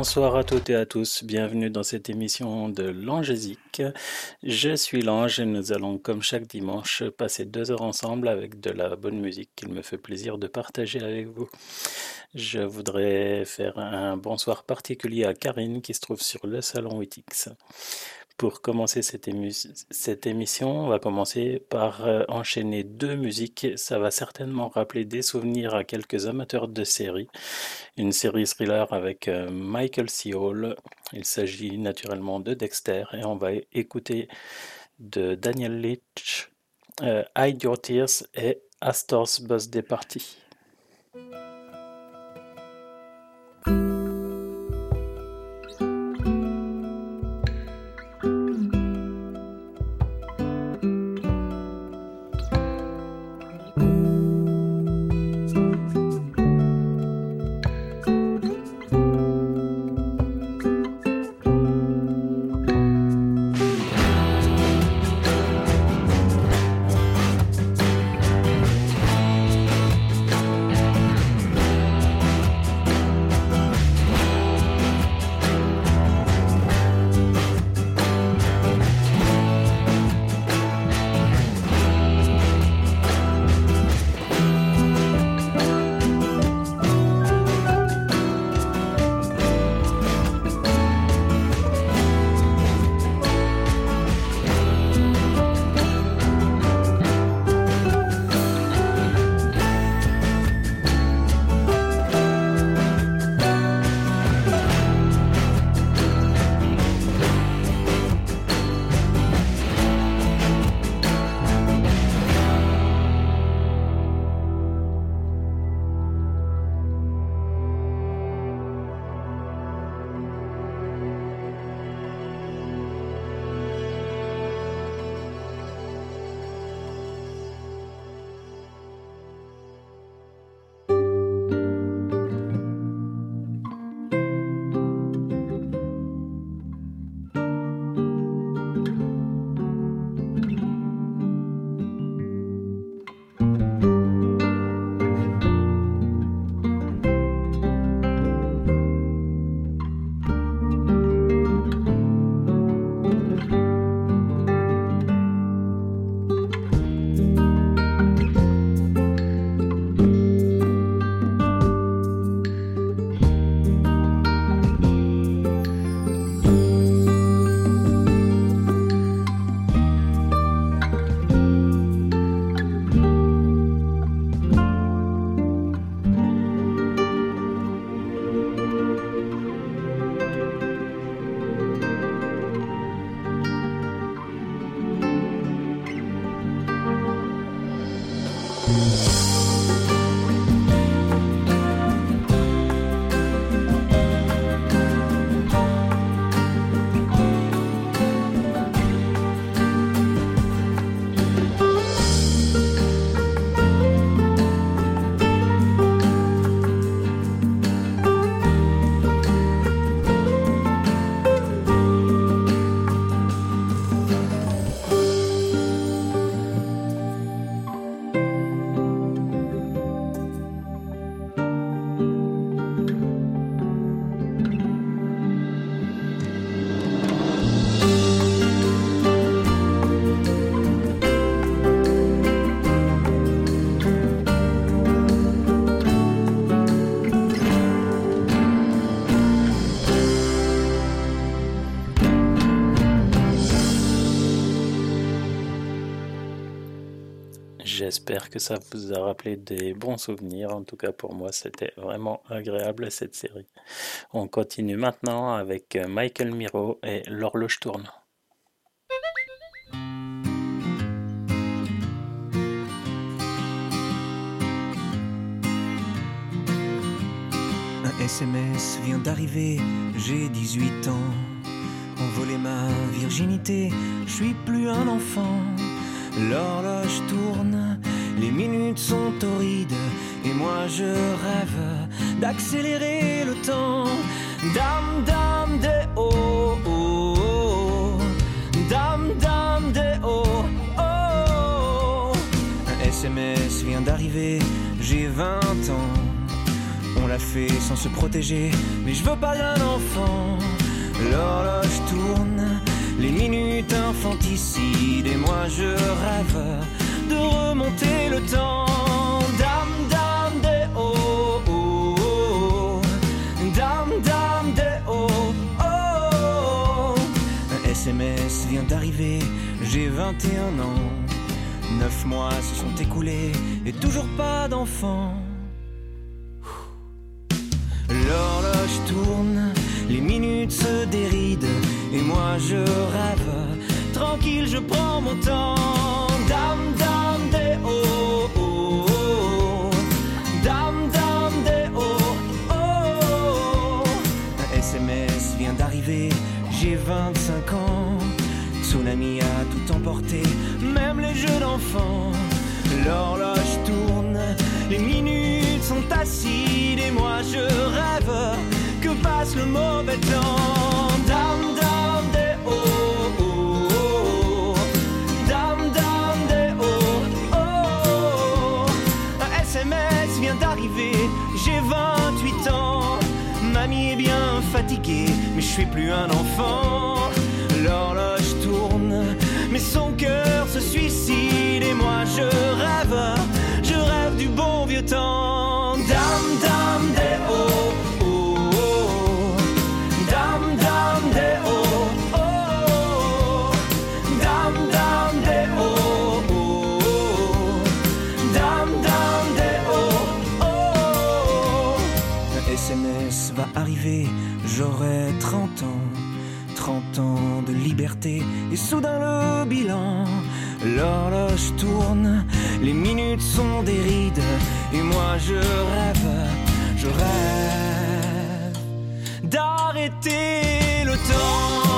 Bonsoir à toutes et à tous, bienvenue dans cette émission de l'Angésique. Je suis l'Ange et nous allons, comme chaque dimanche, passer deux heures ensemble avec de la bonne musique qu'il me fait plaisir de partager avec vous. Je voudrais faire un bonsoir particulier à Karine qui se trouve sur le salon Witix. Pour commencer cette, émission, on va commencer par euh, enchaîner deux musiques. Ça va certainement rappeler des souvenirs à quelques amateurs de séries. Une série thriller avec euh, Michael C. Hall. Il s'agit naturellement de Dexter et on va écouter de Daniel Leitch, euh, Hide Your Tears et Astor's Birthday Party. J'espère que ça vous a rappelé des bons souvenirs. En tout cas, pour moi, c'était vraiment agréable cette série. On continue maintenant avec Michael Miro et L'horloge tourne. Un SMS vient d'arriver, j'ai 18 ans. On volait ma virginité, je suis plus un enfant. L'horloge tourne, les minutes sont torrides, et moi je rêve d'accélérer le temps. Dame, dame, des oh, oh, oh. Dame, dame, des oh, oh. Un SMS vient d'arriver, j'ai 20 ans. On l'a fait sans se protéger, mais je veux pas d'un enfant. L'horloge tourne, les minutes infanticides, et moi je rêve de remonter le temps. Dame, dame, des oh, oh, oh. Des oh. Un SMS vient d'arriver, j'ai 21 ans. Neuf mois se sont écoulés, et toujours pas d'enfant. L'horloge tourne, les minutes se dérident, et moi je rêve. Tranquille, je prends mon temps. Dame, dame, des oh, oh, oh. Dame, dame, des oh, oh. Un SMS vient d'arriver, j'ai 25 ans. Tsunami a tout emporté, même les jeux d'enfants. L'horloge tourne, les minutes sont acides et moi je rêve que passe le mauvais temps. Mais je suis plus un enfant. L'horloge tourne, mais son cœur se suicide et moi je rêve, je rêve du bon vieux temps. Et soudain le bilan. L'horloge tourne, les minutes sont des rides et moi je rêve, je rêve d'arrêter le temps.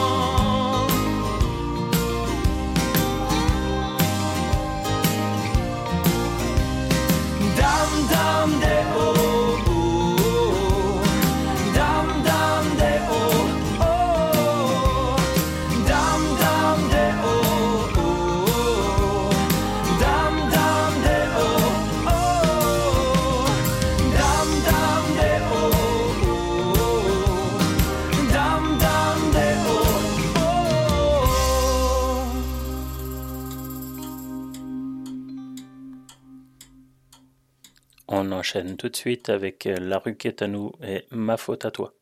Tout de suite avec euh, La rue nous et Ma faute à toi.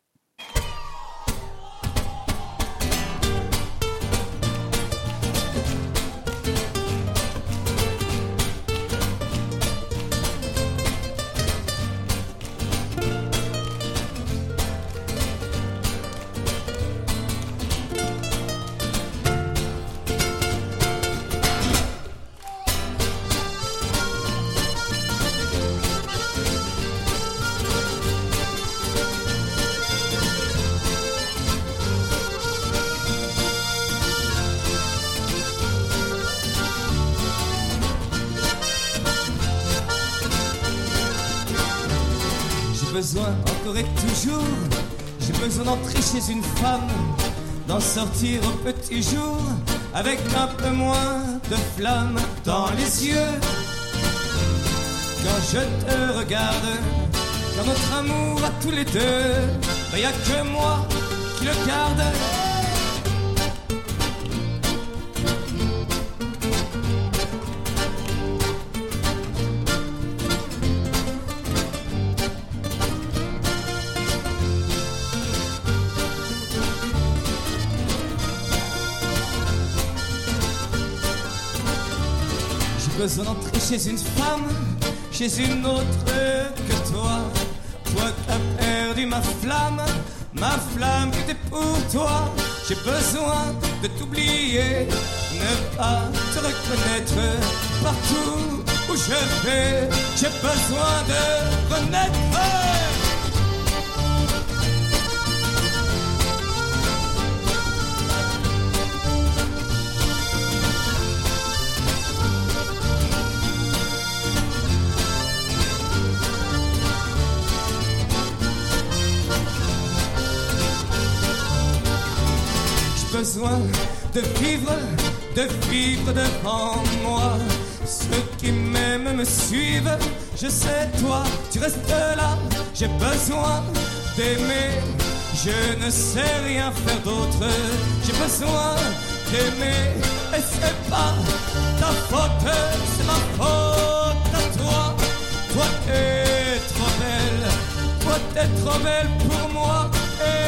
Au petit jour, avec un peu moins de flamme dans les yeux. Quand je te regarde, quand notre amour à tous les deux, il y a que moi qui le garde. Besoin d'entrer chez une femme, chez une autre que toi. Toi qui as perdu ma flamme, ma flamme qui était pour toi. J'ai besoin de t'oublier, ne pas te reconnaître partout où je vais. J'ai besoin de renaître. De vivre, de vivre devant moi. Ceux qui m'aiment me suivent, je sais toi, tu restes là. J'ai besoin d'aimer, je ne sais rien faire d'autre. J'ai besoin d'aimer, et c'est pas ta faute, c'est ma faute à toi. Toi t'es trop belle, toi t'es trop belle pour moi.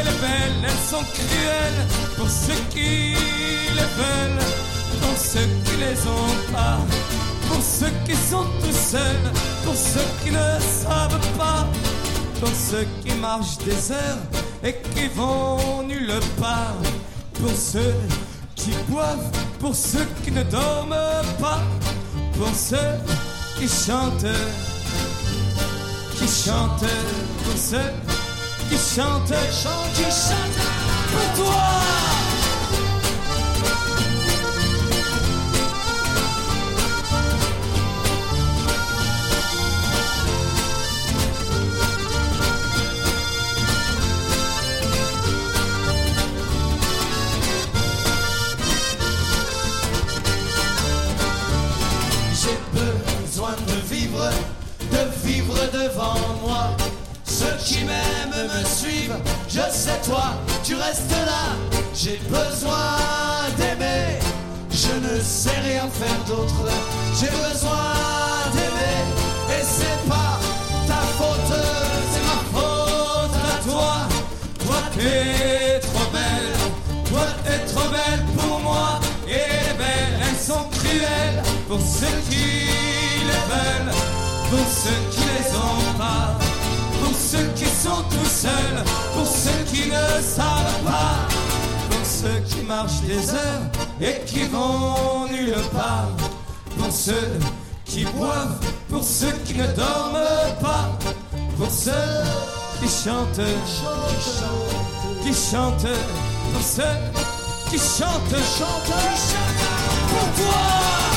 Les belles, elles sont cruelles. Pour ceux qui les veulent, pour ceux qui les ont pas, pour ceux qui sont tout seuls, pour ceux qui ne savent pas, pour ceux qui marchent des heures et qui vont nulle part, pour ceux qui boivent, pour ceux qui ne dorment pas, pour ceux qui chantent, qui chantent, pour ceux qui chante, qui chante pour toi. Me suivent, je sais toi, tu restes là. J'ai besoin d'aimer, je ne sais rien faire d'autre. J'ai besoin d'aimer, et c'est pas ta faute, c'est ma faute à toi. Toi t'es trop belle, toi t'es trop belle pour moi. Et les belles, elles sont cruelles pour ceux qui les veulent, pour ceux qui les ont pas ceux qui sont tout seuls, pour ceux qui ne savent pas, pour ceux qui marchent des heures et qui vont nulle part, pour ceux qui boivent, pour ceux qui ne dorment pas, pour ceux qui chantent, qui chantent, pour ceux qui chantent, chantent, pour toi.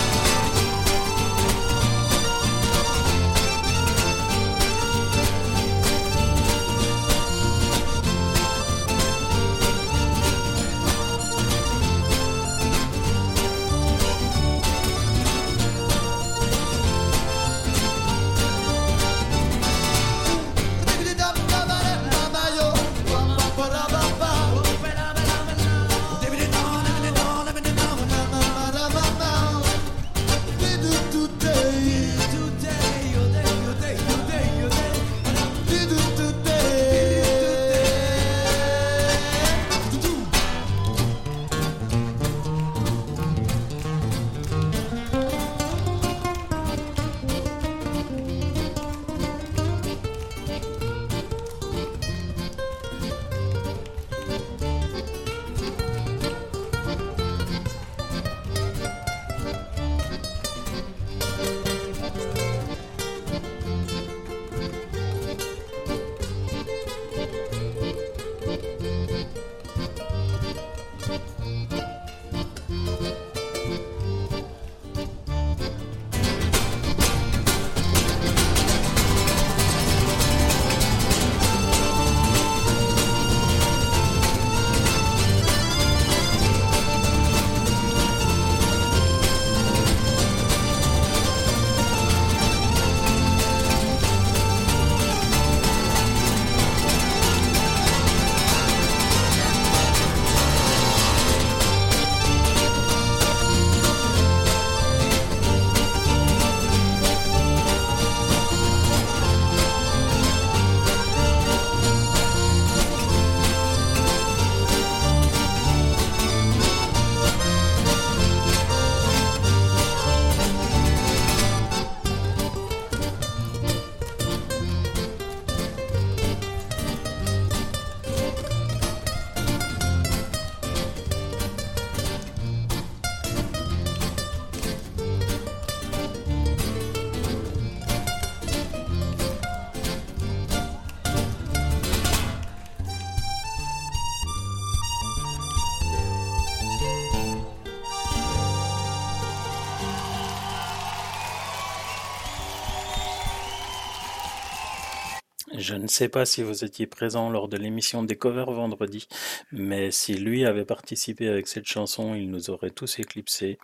Je ne sais pas si vous étiez présent lors de l'émission des vendredi, mais si lui avait participé avec cette chanson, il nous aurait tous éclipsés.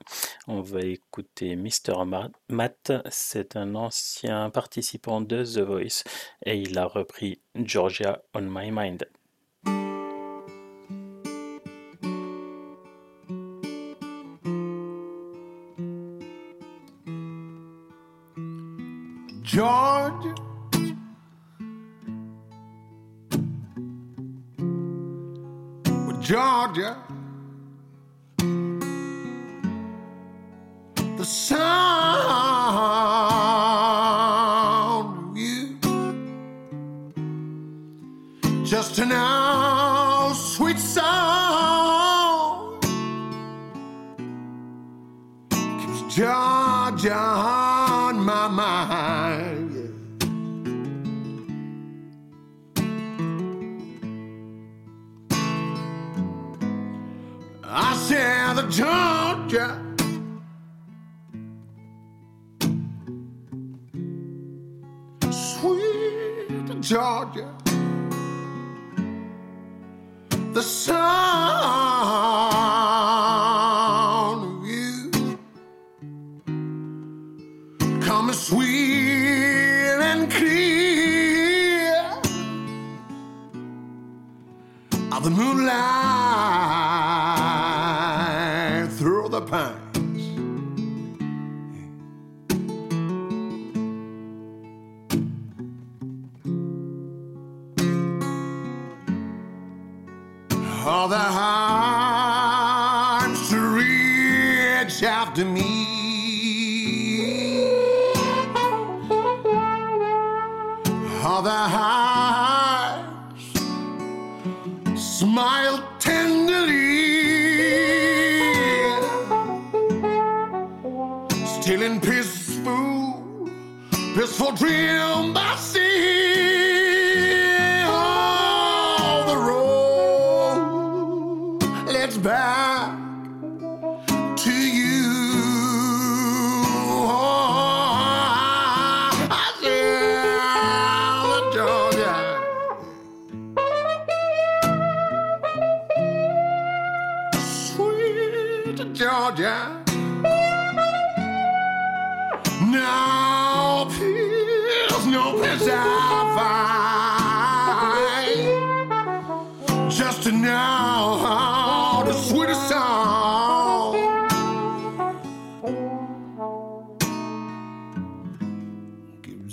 On va écouter Mr. Matt, c'est un ancien participant de The Voice et il a repris Georgia on My Mind. Georgia. Georgia. The sound Georgia. Sweet Georgia. The sound of you coming sweet and clear of the moonlight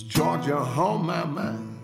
Georgia on my mind.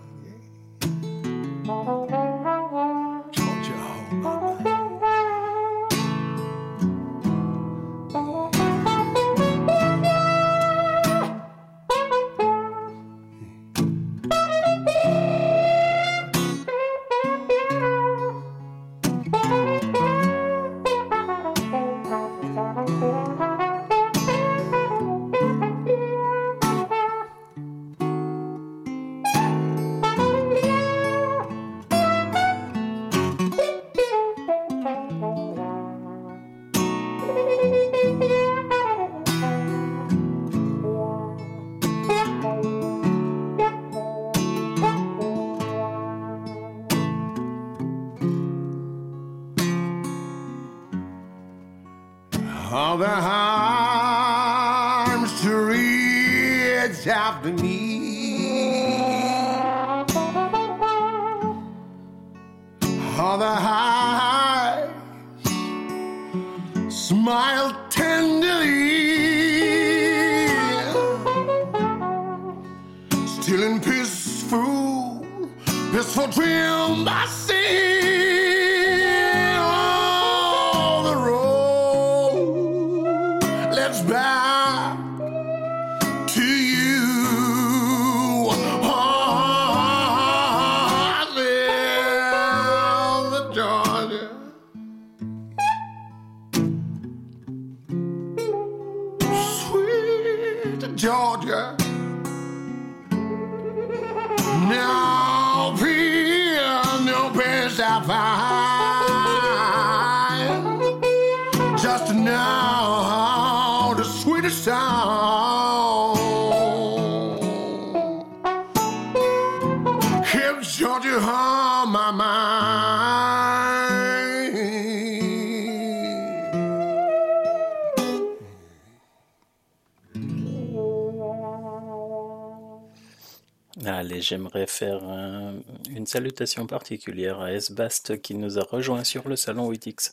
Faire un- une salutation particulière à Esbast qui nous a rejoint sur le salon 8X.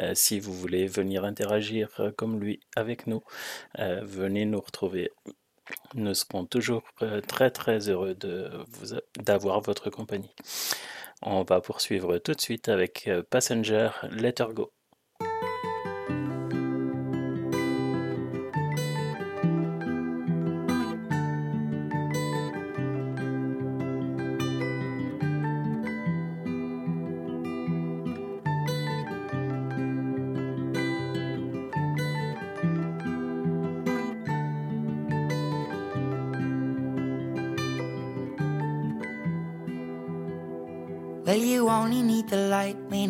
Euh, si vous voulez venir interagir euh, comme lui avec nous, euh, venez nous retrouver. Nous serons toujours très très heureux d'avoir votre compagnie. On va poursuivre tout de suite avec Passenger Let Her Go.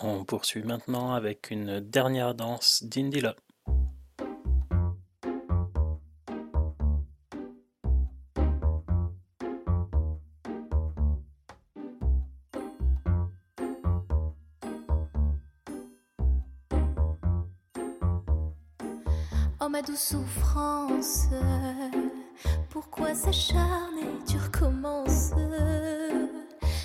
On poursuit maintenant avec une dernière danse d'Indila. Oh ma douce souffrance, pourquoi s'acharner, tu recommences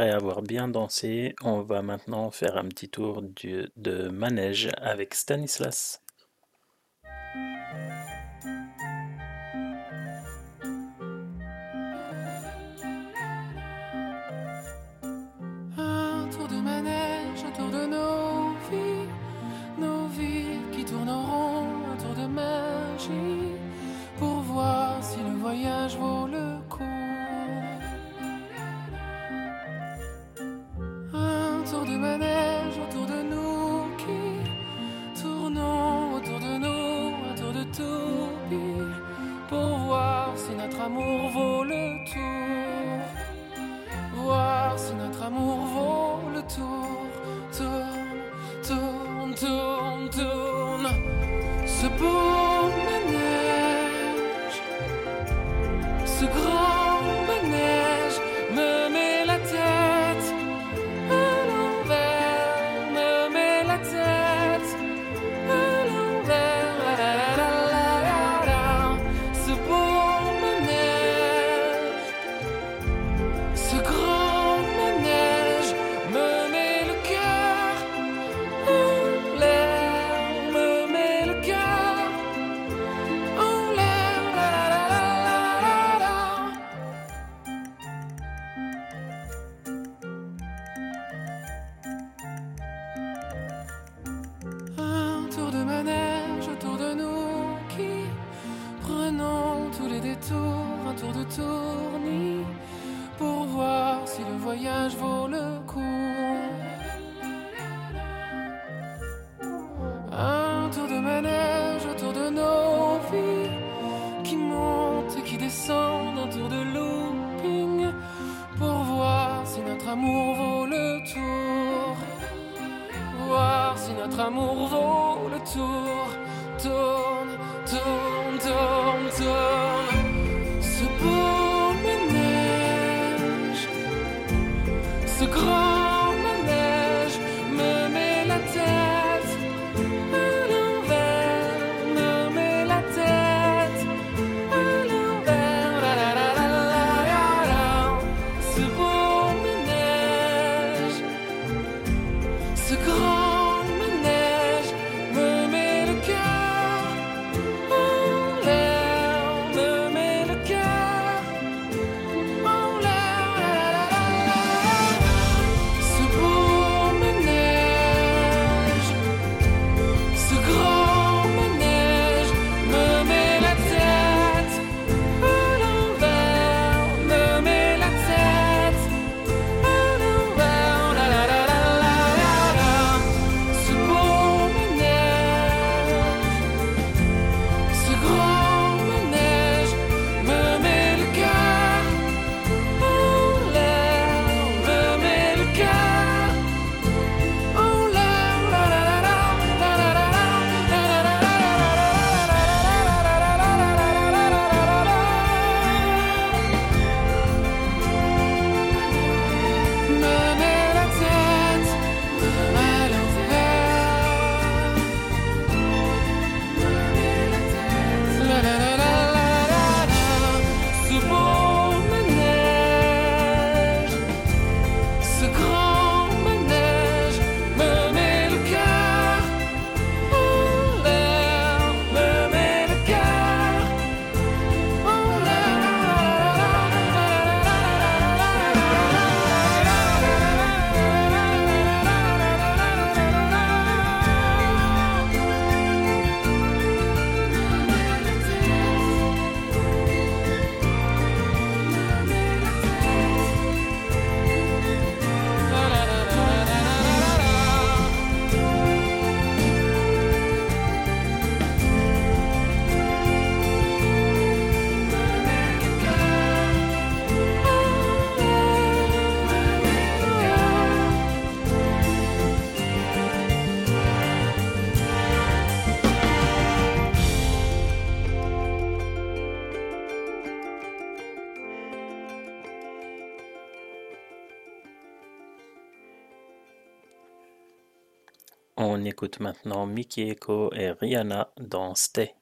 Après avoir bien dansé, on va maintenant faire un petit tour de manège avec Stanislas. Écoute maintenant Mickey Echo et Rihanna dans Stay.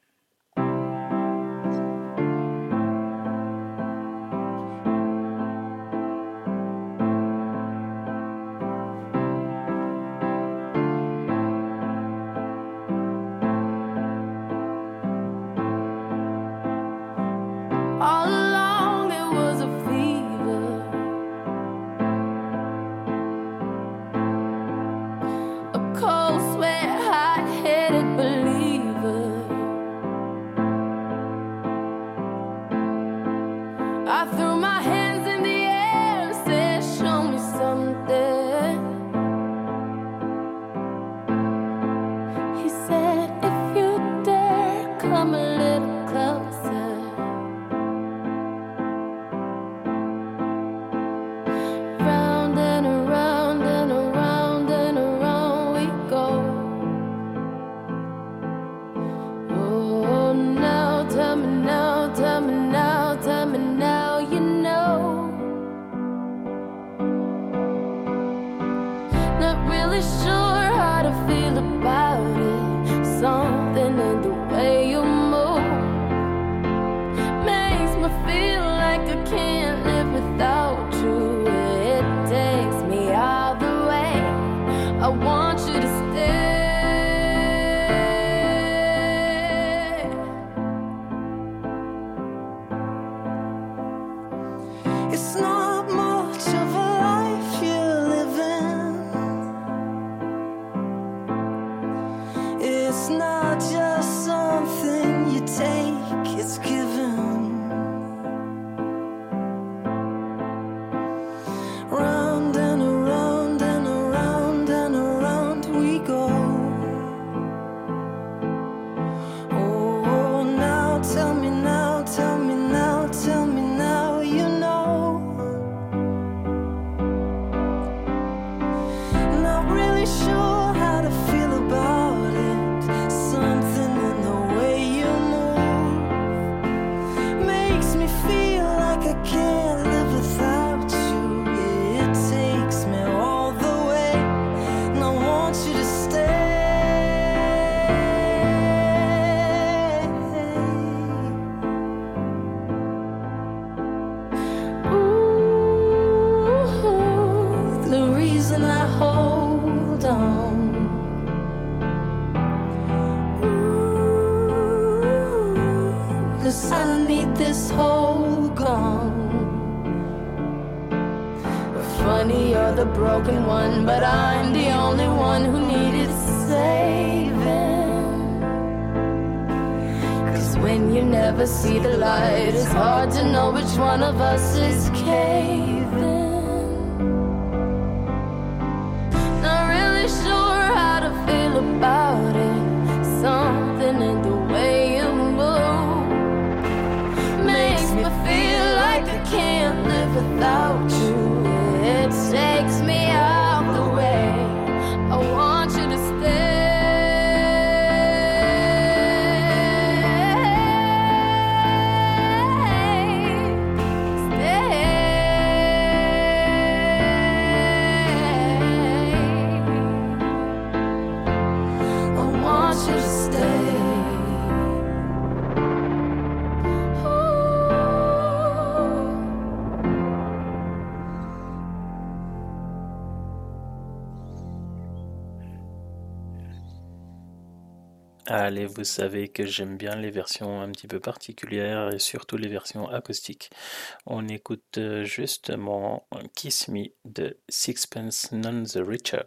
Allez, vous savez que j'aime bien les versions un petit peu particulières et surtout les versions acoustiques. On écoute euh, justement Kiss Me de Sixpence None the Richer.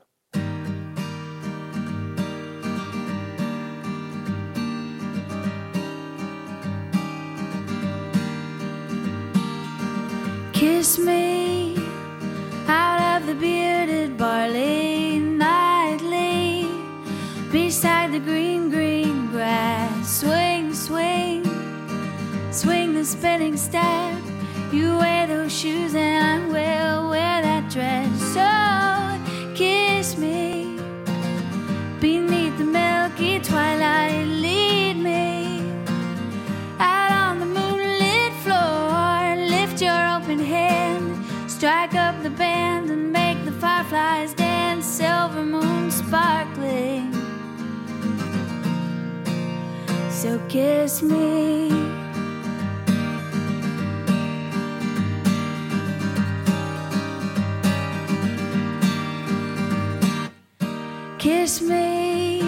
Spinning step. You wear those shoes and I will wear that dress. So kiss me beneath the milky twilight. Lead me out on the moonlit floor. Lift your open hand, strike up the band, and make the fireflies dance. Silver moon sparkling. So kiss me. Kiss me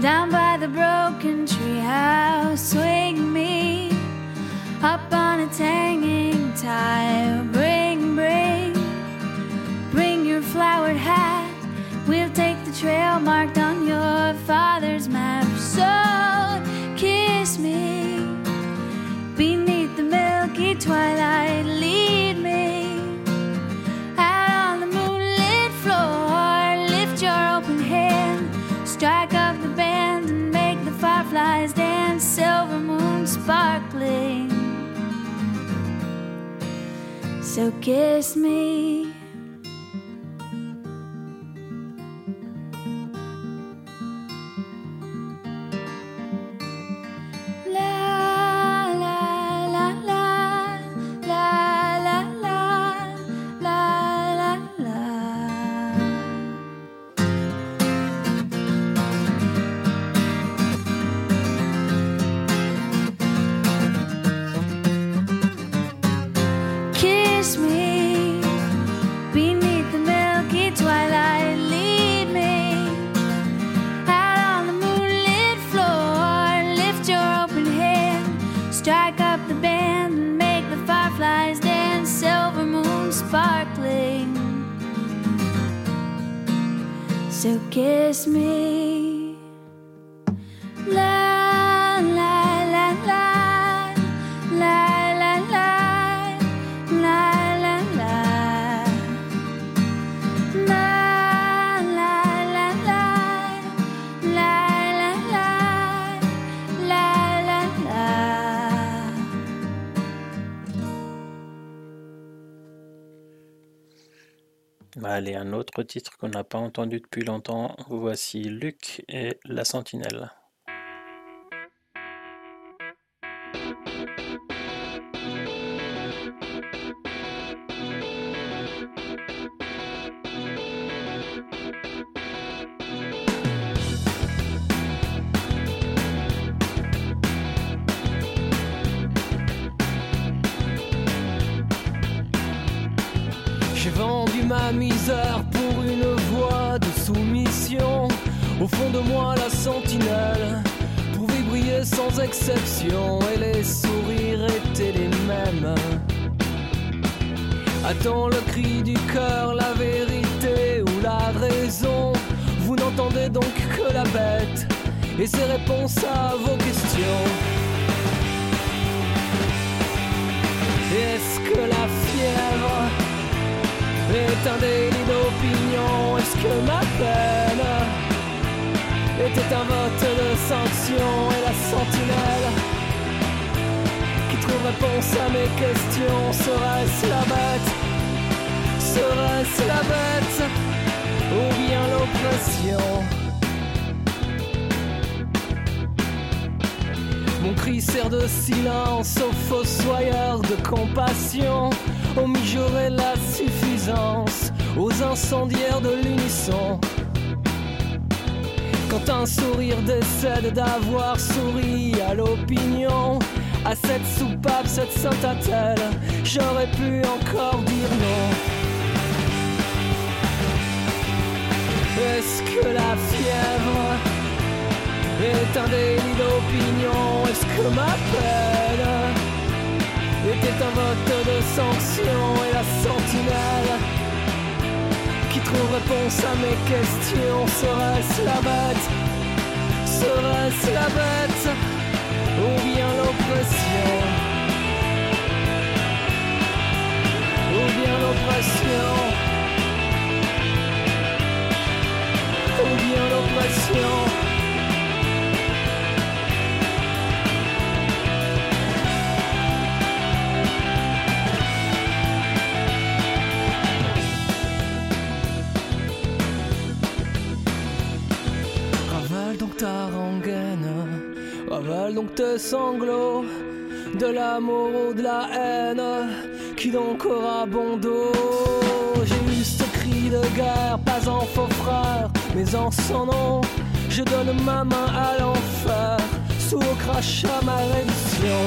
down by the broken treehouse. Swing me up on its hanging tile. Bring, bring, bring your flowered hat. We'll take the trail marked on your father's map. So kiss me beneath the milky twilight. So kiss me. So kiss me. Allez, un autre titre qu'on n'a pas entendu depuis longtemps. Voici Luc et La Sentinelle. Misère pour une pas de soumission. Au fond de moi, la sentinelle pouvait briller sans exception et les sourires étaient les mêmes. Attends le cri du cœur, la vérité ou la raison. Vous n'entendez donc que la bête et ses réponses à vos questions. Est-ce que la est un délit d'opinion. Est-ce que ma peine était un vote de sanction? Et la sentinelle qui trouve réponse à mes questions serait-ce la bête? Serait-ce la bête ou bien l'oppression? Mon cri sert de silence aux fossoyeurs de compassion, aux mijaurés la suffisance, aux incendiaires de l'unisson. Quand un sourire décède d'avoir souri à l'opinion, à cette soupape, cette sainte attelle, j'aurais pu encore dire non. Est-ce que la fièvre est un délit d'opinion Est-ce que ma peine était un vote de sanction et la sentinelle qui trouve réponse à mes questions Serait-ce la bête Serait-ce la bête Ou bien l'oppression? Ou bien l'oppression? Ou bien l'oppression? Tes sanglots, de l'amour ou de la haine, qui donc aura bon dos J'ai eu ce cri de guerre, pas en faux frère, mais en son nom, je donne ma main à l'enfer, sous au crachat ma réduction.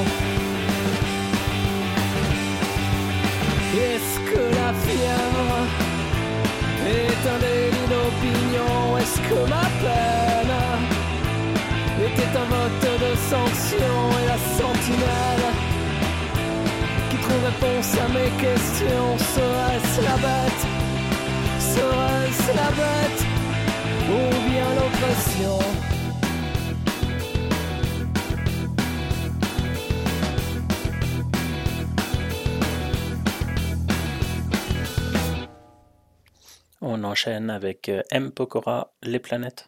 Est-ce que la fièvre est un délit d'opinion? Est-ce que ma peine était un vote de sanction et la sentinelle qui trouve réponse à mes questions serait-ce la bête? Serait-ce la bête? Ou bien l'oppression? On enchaîne avec euh, M. Pokora, Les planètes.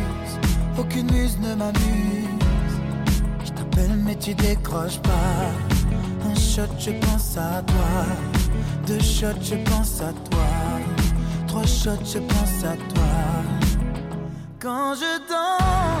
aucune muse ne m'amuse. Je t'appelle mais tu décroches pas. Un shot, je pense à toi. Deux shots, je pense à toi. Trois shots, je pense à toi. Quand je danse,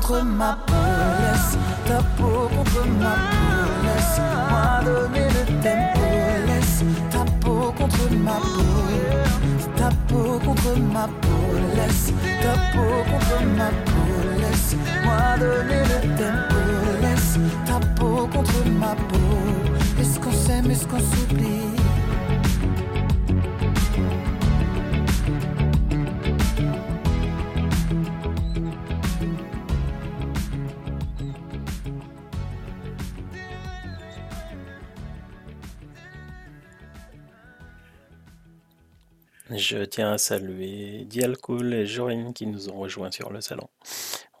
Contre ma peau, laisse ta peau contre ma peau, laisse-moi donner le tempo, laisse ta peau contre ma peau, ta peau contre ma peau, laisse ta peau contre ma peau, laisse-moi donner le tempo, laisse ta peau contre ma peau. Est-ce qu'on s'aime, est-ce qu'on s'oublie? Je tiens à saluer Dialcool et Jorine qui nous ont rejoints sur le salon.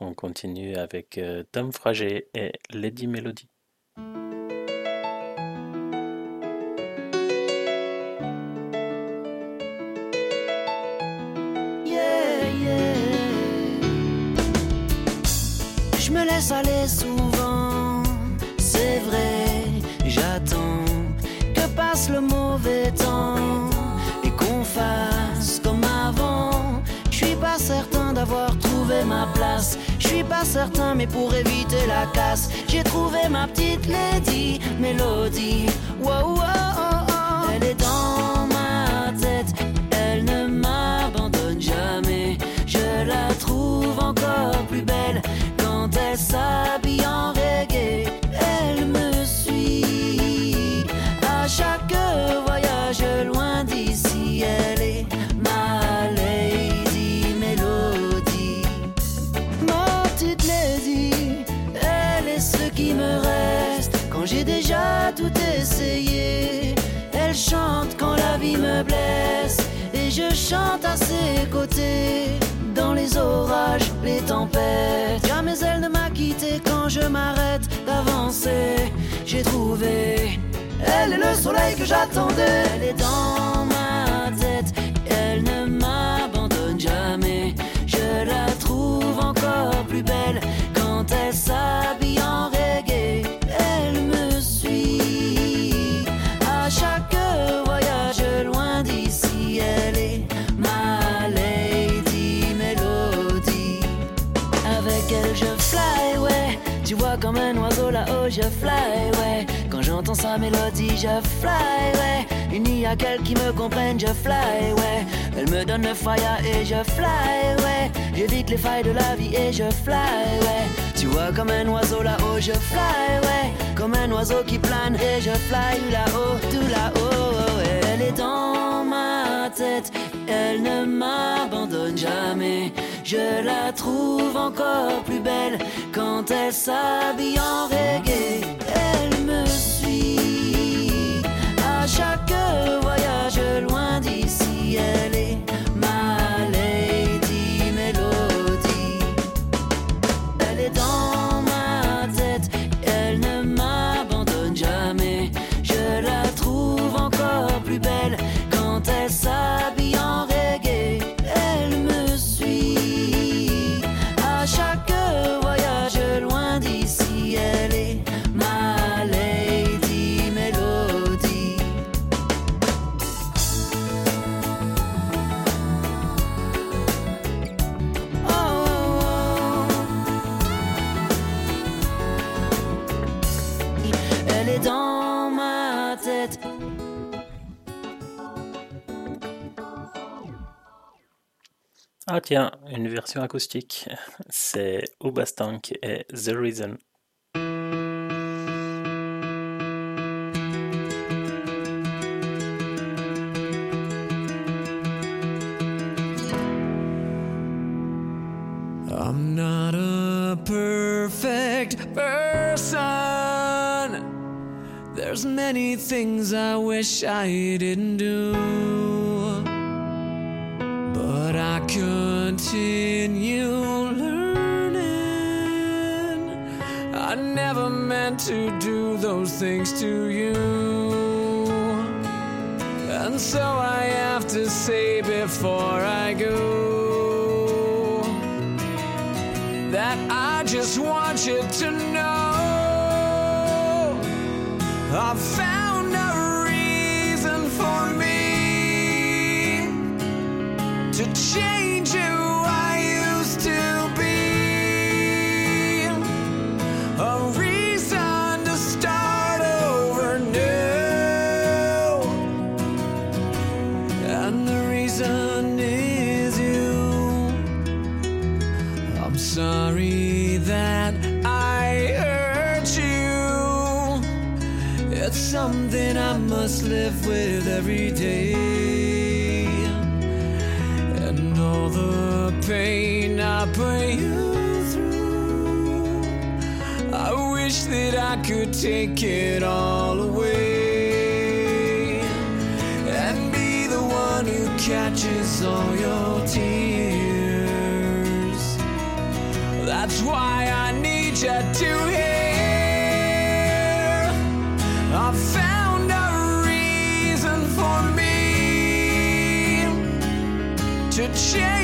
On continue avec euh, Tom Frager et Lady Melody. Je me laisse aller souvent, c'est vrai, j'attends que passe le mauvais temps et qu'on fasse pas certain d'avoir trouvé ma place, je suis pas certain, mais pour éviter la casse, j'ai trouvé ma petite lady mélodie. Wow, wow, oh, oh. Elle est dans ma m'arrête d'avancer. J'ai trouvé, elle est le soleil que j'attendais. Elle est dans je fly, ouais. Quand j'entends sa mélodie, je fly, ouais. Il n'y a qu'elle qui me comprenne, je fly, ouais. Elle me donne le fire et je fly, ouais. J'évite les failles de la vie et je fly, ouais. Tu vois comme un oiseau là-haut, je fly, ouais. Comme un oiseau qui plane et je fly là-haut, tout là-haut, ouais. Elle est dans ma tête, elle ne m'abandonne jamais. Je la trouve encore plus belle quand elle s'habille en reggae. Ah tiens, une version acoustique. C'est Ubastank et The Reason. I'm not a perfect person. There's many things I wish I didn't do. But I continue learning. I never meant to do those things to you. And so I have to say before I go that I just want you to know I found a reason for me to change who I used to be. A reason to start over new. And the reason is you. I'm sorry that I hurt you. It's something I must live with every day. Wish that I could take it all away. And be the one who catches all your tears. That's why I need you to hear. I found a reason for me to change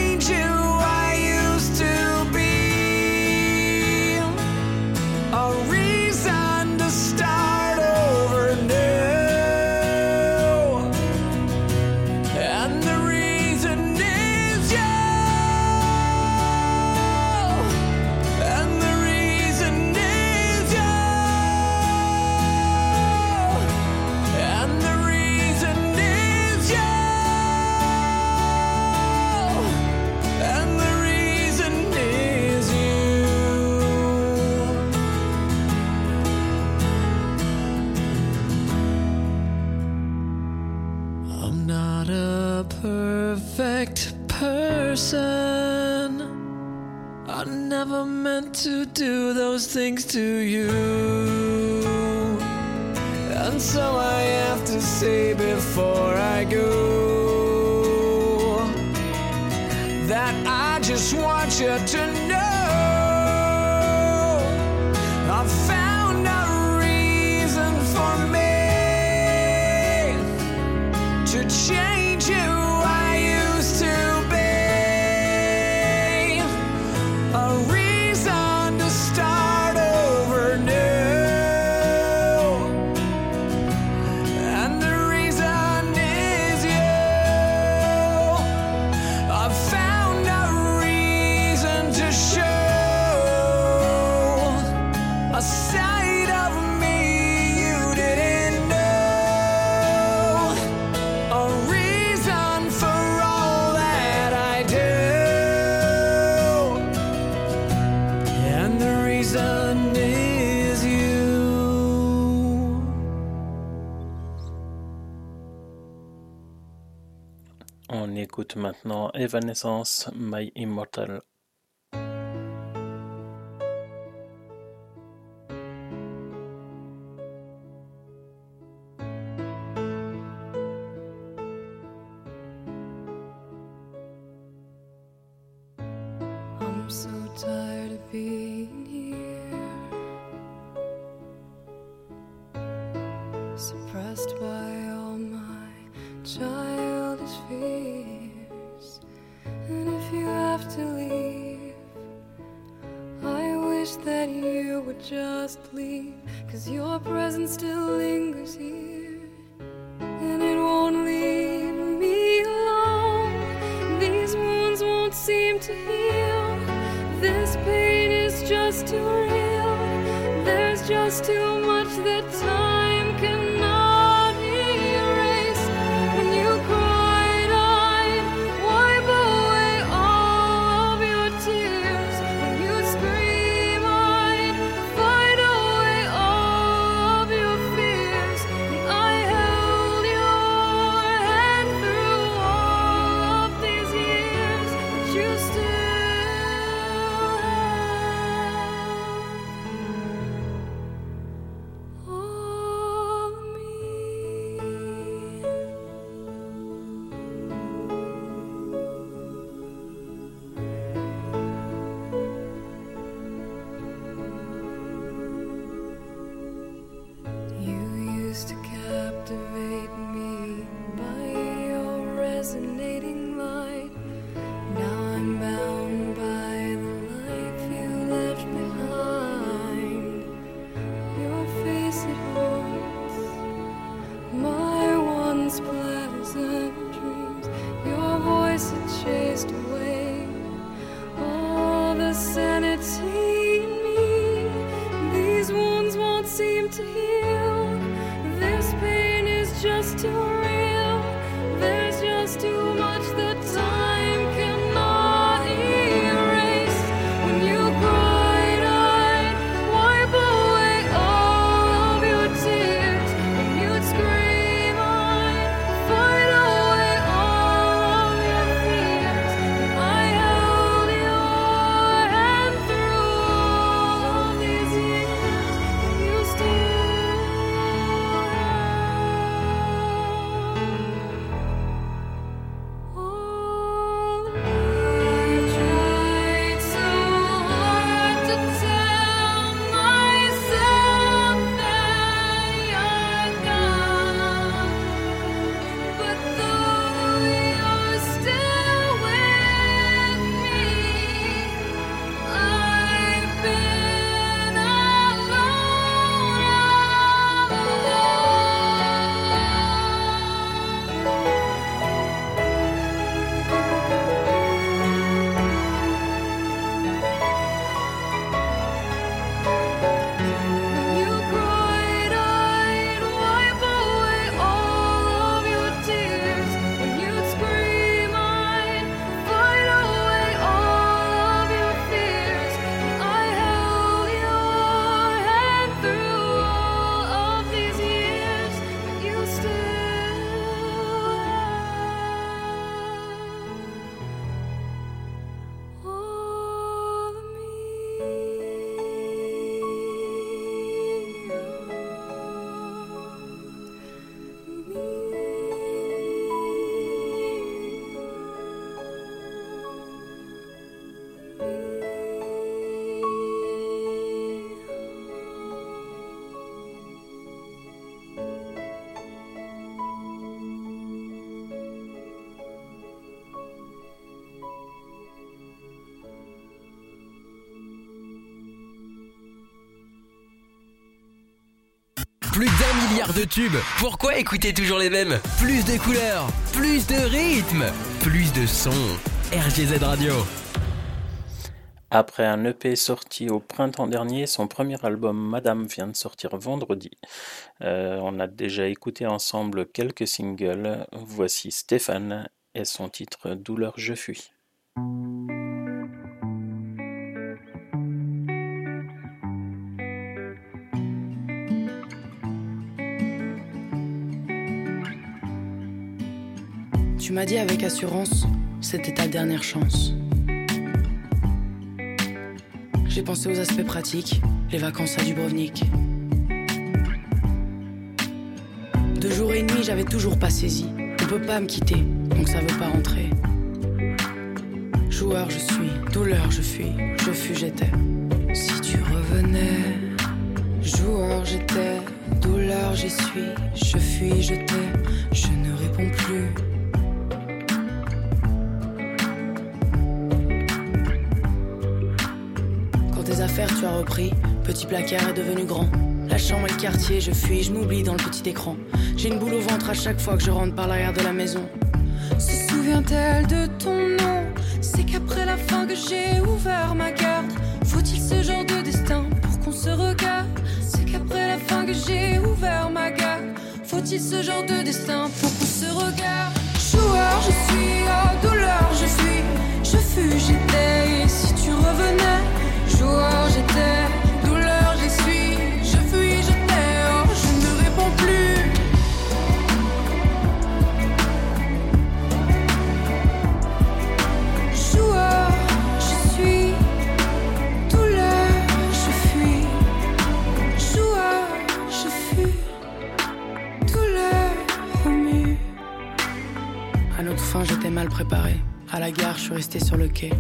do those things to you. And so I have to say before I go that I just want you to maintenant Evanescence, My Immortal. Plus d'un milliard de tubes. Pourquoi écouter toujours les mêmes? Plus de couleurs, plus de rythme, plus de sons. RGZ Radio. Après un EP sorti au printemps dernier, son premier album Madame vient de sortir vendredi. Euh, on a déjà écouté ensemble quelques singles. Voici Stéphane et son titre Douleur je fuis. Tu m'as dit avec assurance, c'était ta dernière chance. J'ai pensé aux aspects pratiques, les vacances à Dubrovnik. De jour et nuit, j'avais toujours pas saisi. On peut pas me quitter, donc ça veut pas rentrer. Joueur, je suis, douleur, je fuis, je fus, j'étais. Si tu revenais, joueur, j'étais, douleur, j'y suis, je fuis, je t'ai, je ne réponds plus. Tu as repris, petit placard est devenu grand. La chambre et le quartier, je fuis, je m'oublie dans le petit écran. J'ai une boule au ventre à chaque fois que je rentre par l'arrière de la maison. Se souvient-elle de ton nom? C'est qu'après la fin que j'ai ouvert ma garde. Faut-il ce genre de destin pour qu'on se regarde? C'est qu'après la fin que j'ai ouvert ma garde. Faut-il ce genre de destin pour qu'on se regarde? Joueur, je suis, oh douleur, je suis, je fus, j'étais. Et si tu revenais, mal préparé. À la gare, je suis resté sur le quai.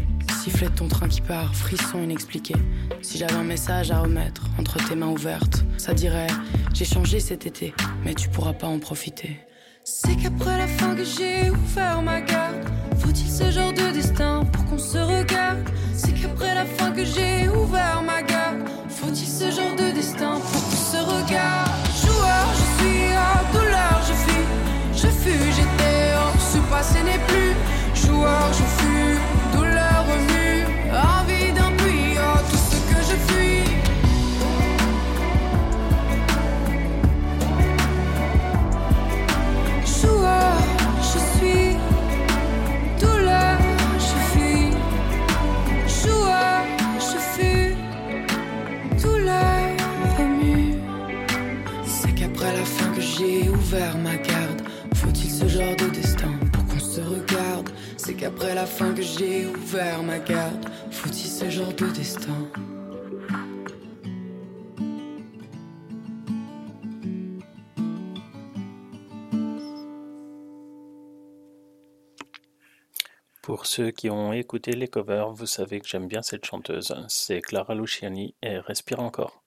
Sifflet ton train qui part, frisson inexpliqué. Si j'avais un message à remettre entre tes mains ouvertes, ça dirait J'ai changé cet été, mais tu pourras pas en profiter. C'est qu'après la fin que j'ai ouvert ma garde. Faut-il ce genre de destin pour qu'on se regarde? C'est qu'après la fin que j'ai ouvert ma garde. Faut-il ce genre de destin pour qu'on se regarde? Joueur, je suis, oh douleur, je fuis. Je fus, j'étais, oh ce passé n'est plus. Joueur, je fus, qu'après la fin que j'ai ouvert ma garde, faut-il ce genre de destin Pour ceux qui ont écouté les covers, vous savez que j'aime bien cette chanteuse. C'est Clara Luciani et Respire encore.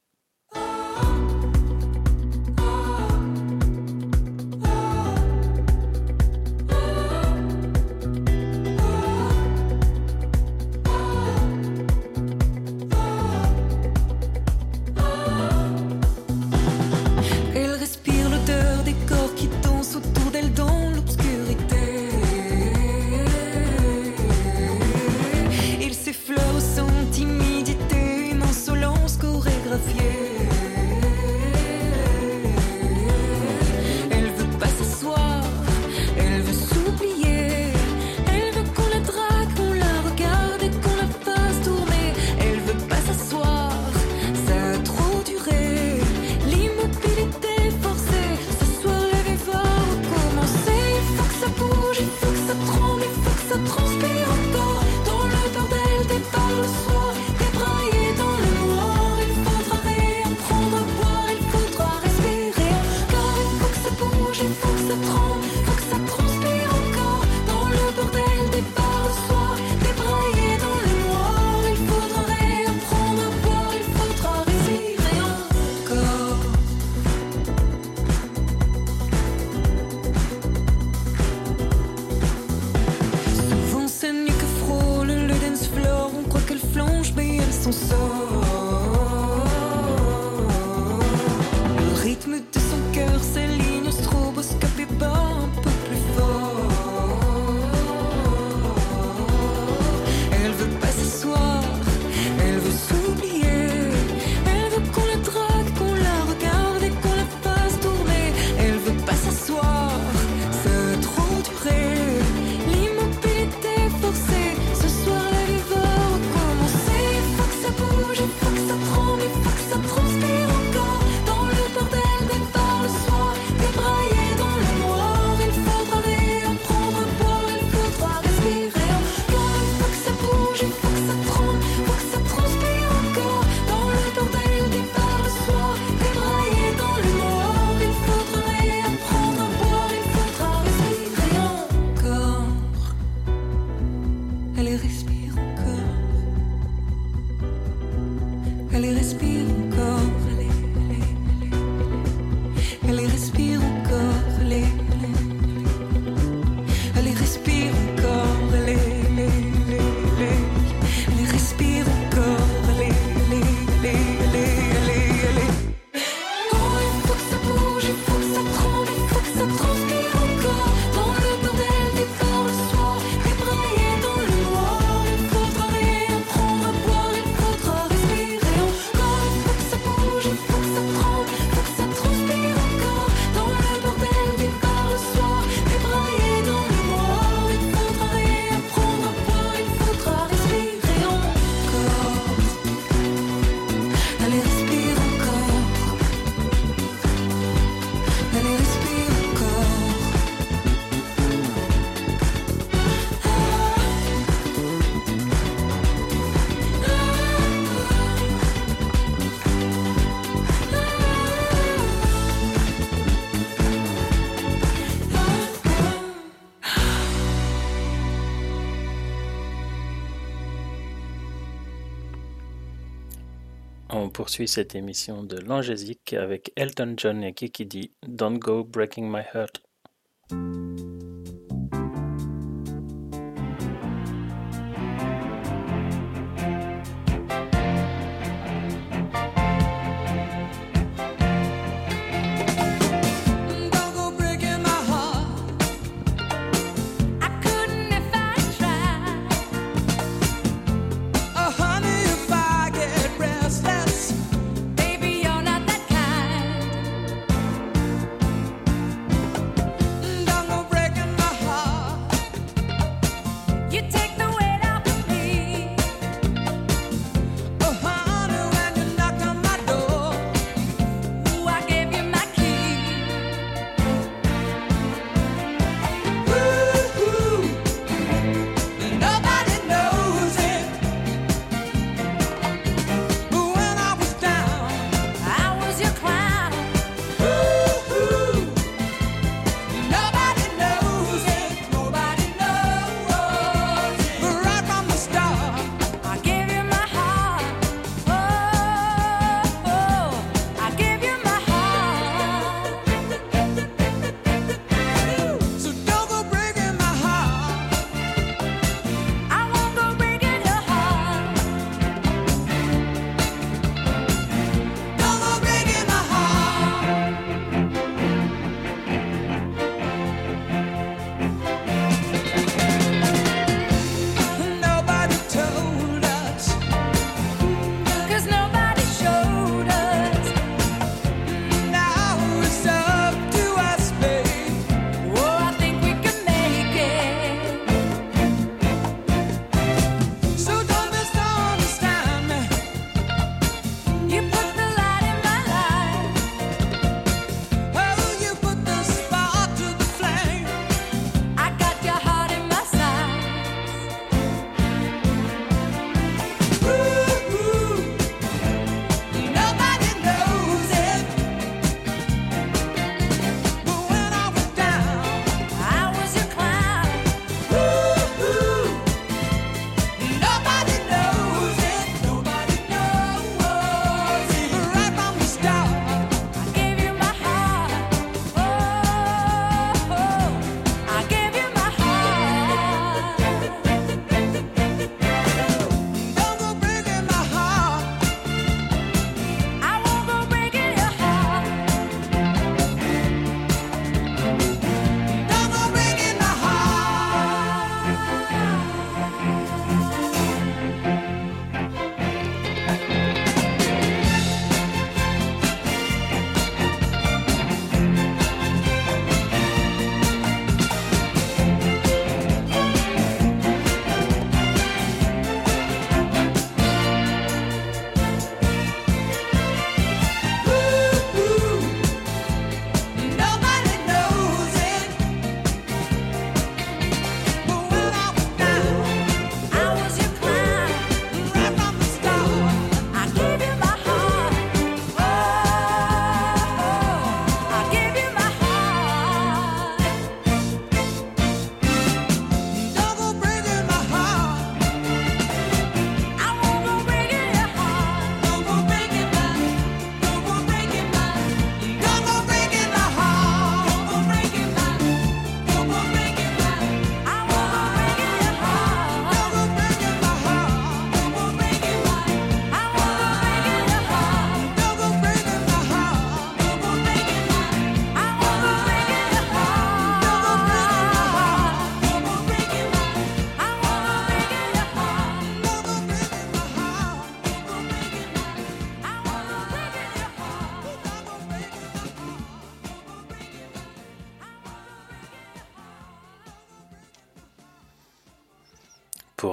Poursuit cette émission de Langésique avec Elton John et Kiki D. Don't Go Breaking My Heart.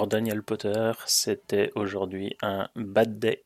Daniel Potter, c'était aujourd'hui un bad day.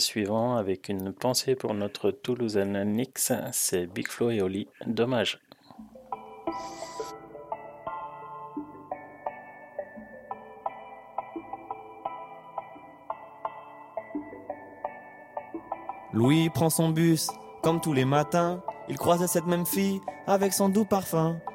suivant avec une pensée pour notre Toulousain Nix, c'est Big Flo et Oli, dommage. Louis prend son bus, comme tous les matins, il croise cette même fille avec son doux parfum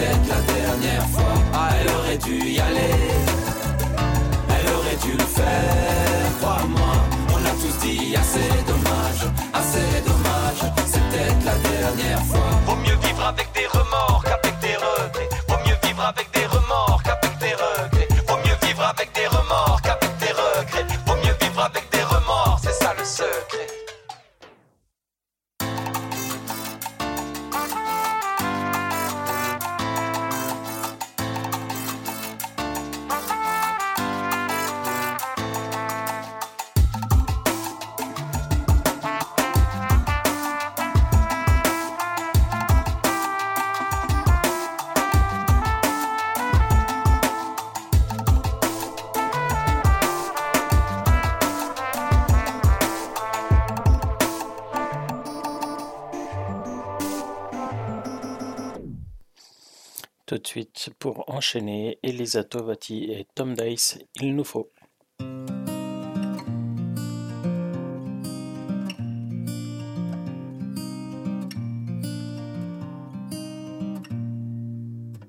peut-être la dernière fois. Ah, elle aurait dû y aller. Elle aurait dû le faire, crois-moi. On a tous dit assez dommage, assez dommage. C'est peut-être la dernière fois. Vaut mieux vivre avec pour enchaîner, Elisa Tovati et Tom Dice, il nous faut.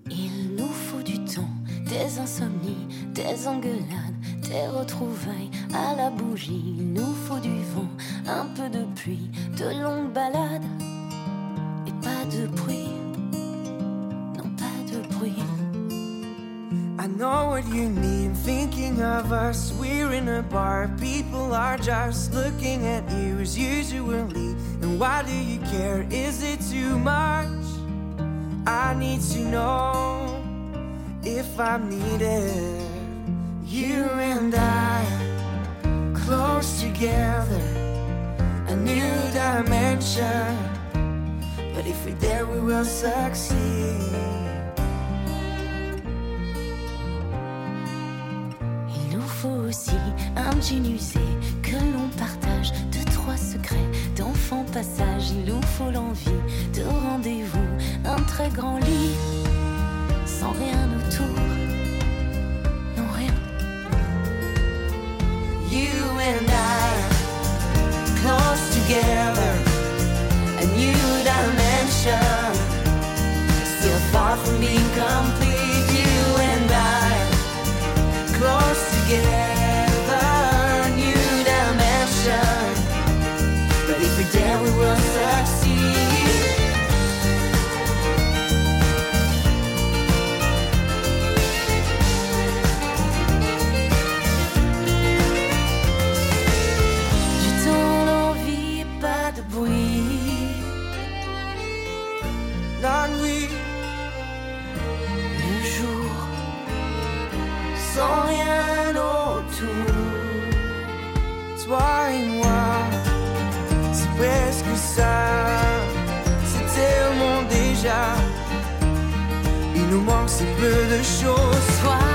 Il nous faut du temps, des insomnies, des engueulades, des retrouvailles à la bougie. Il nous faut du vent, un peu de pluie, de longues balades et pas de bruit. Know what you need, thinking of us. We're in a bar, people are just looking at you as usually. And why do you care? Is it too much? I need to know if I'm needed. You and I, close together, a new dimension. But if we're there, we will succeed. Un jean usé que l'on partage, deux, trois secrets d'enfant passage. Il nous faut l'envie de rendez-vous, un très grand lit, sans rien autour. Non, rien. You and I, close together, a new dimension. Still far from being complete. we were sex Il nous manque si peu de choses.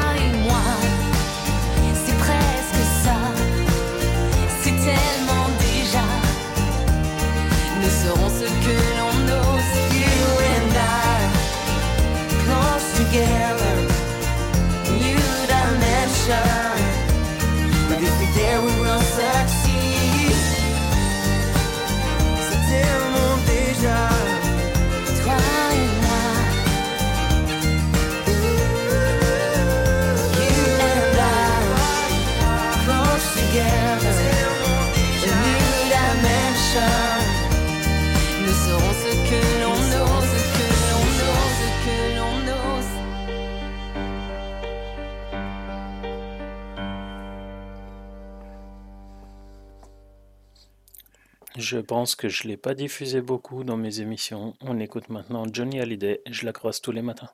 Je pense que je l'ai pas diffusé beaucoup dans mes émissions. On écoute maintenant Johnny Hallyday. Je la croise tous les matins.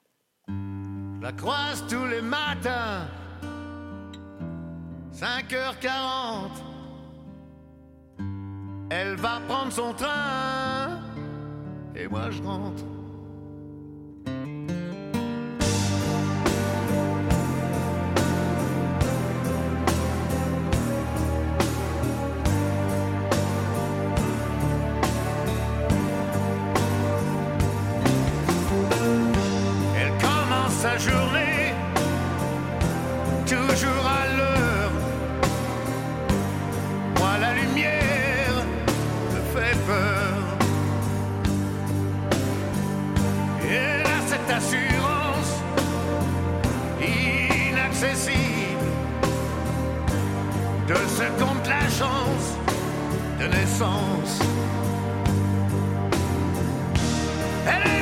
Je la croise tous les matins. 5h40. Elle va prendre son train. Et moi je rentre. assurance inaccessible. De ce compte la chance de naissance. Elle est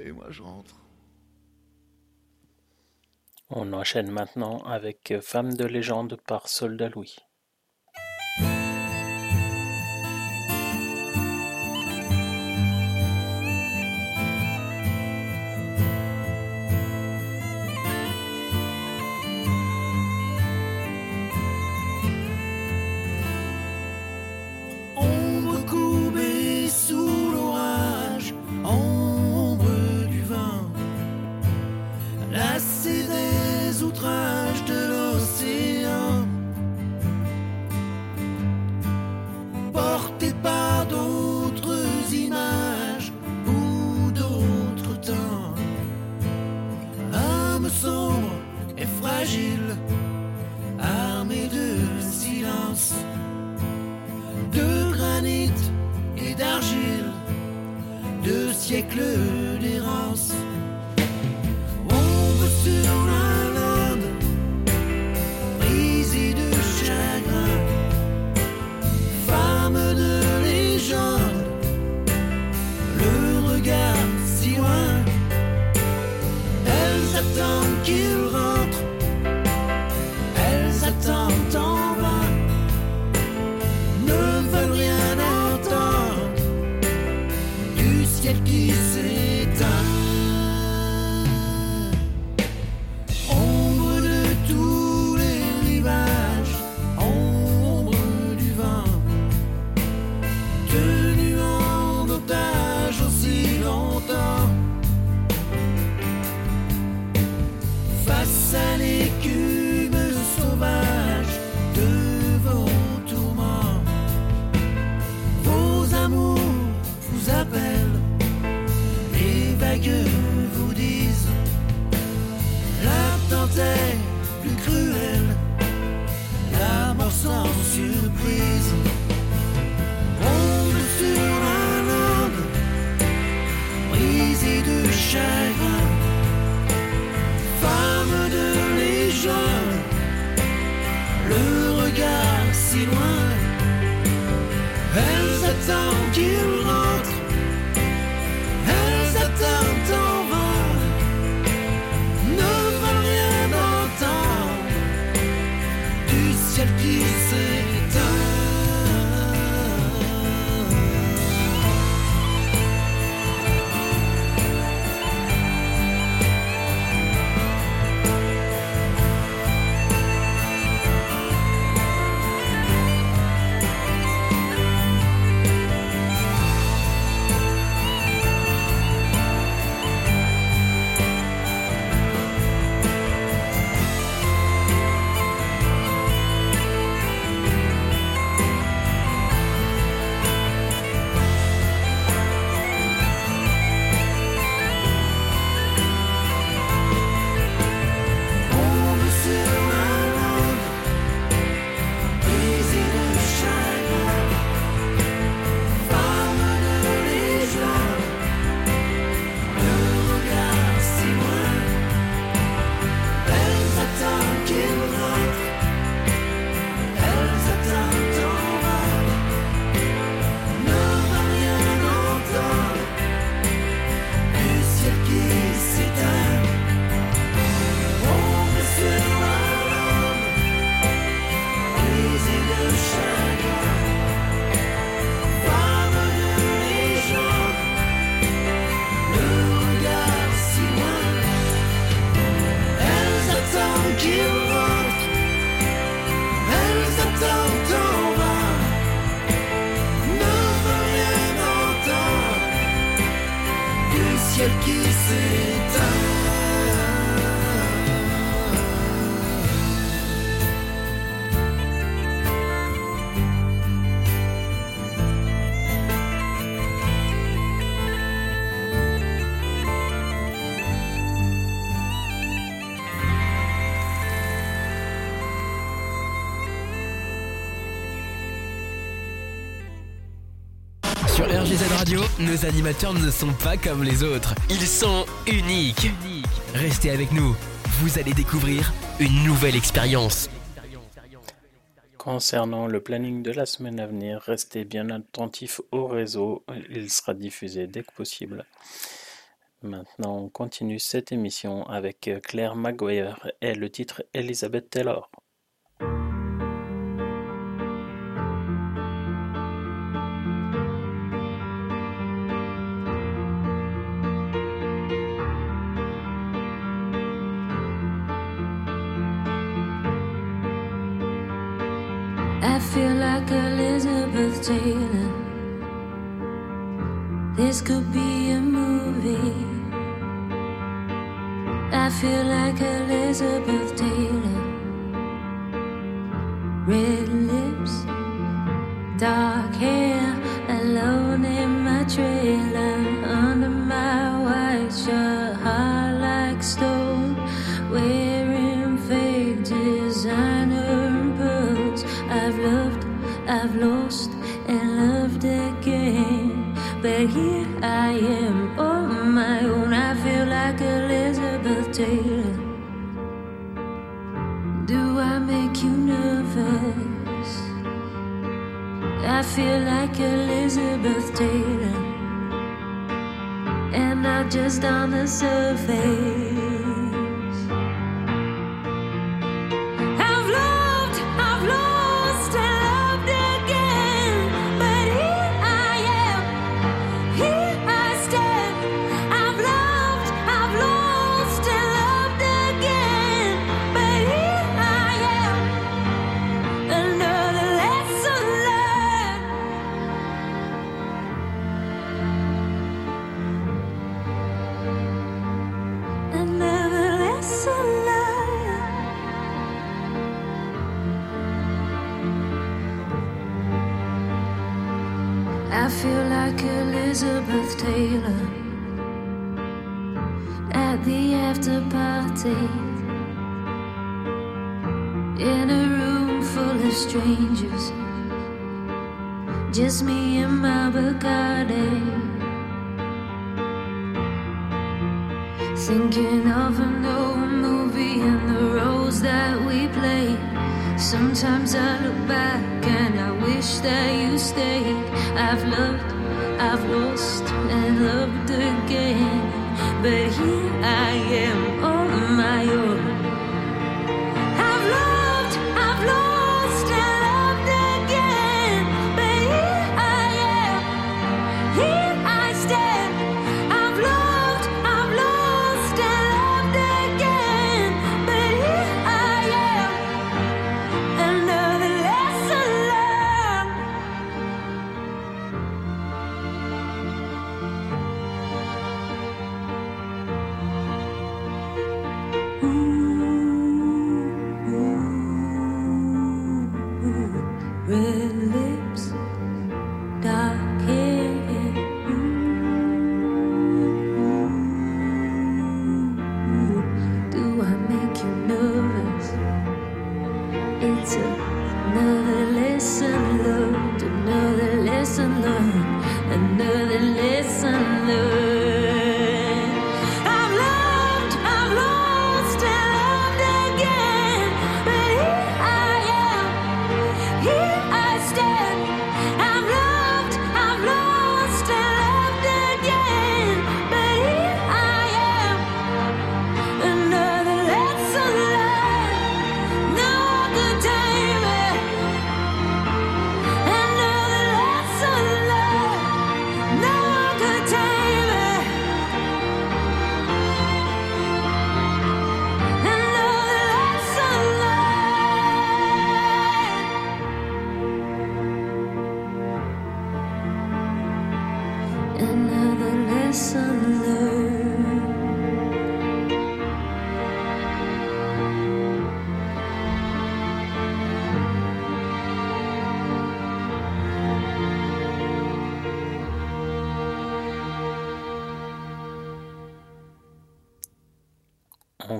Et moi. On enchaîne maintenant avec Femme de légende par Soldat Louis. You. nos animateurs ne sont pas comme les autres. Ils sont uniques. Restez avec nous, vous allez découvrir une nouvelle expérience. Concernant le planning de la semaine à venir, restez bien attentifs au réseau, il sera diffusé dès que possible. Maintenant, on continue cette émission avec Claire Maguire et le titre Elizabeth Taylor. Taylor. This could be a movie. I feel like Elizabeth Taylor. Red lips, dark hair, alone But here I am on my own. I feel like Elizabeth Taylor. Do I make you nervous? I feel like Elizabeth Taylor. And not just on the surface. After party in a room full of strangers, just me and my Bacardi. Thinking of an old movie and the roles that we played. Sometimes I look back and I wish that you stayed. I've loved, I've lost, and loved again. But here I am on my own.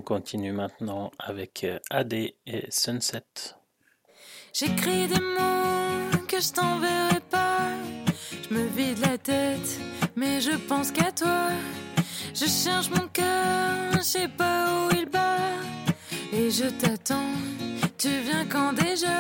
continue maintenant avec euh, AD et Sunset. J'écris des mots que je t'enverrai pas. Je me vide la tête, mais je pense qu'à toi. Je cherche mon cœur, je sais pas où il bat. Et je t'attends, tu viens quand déjà.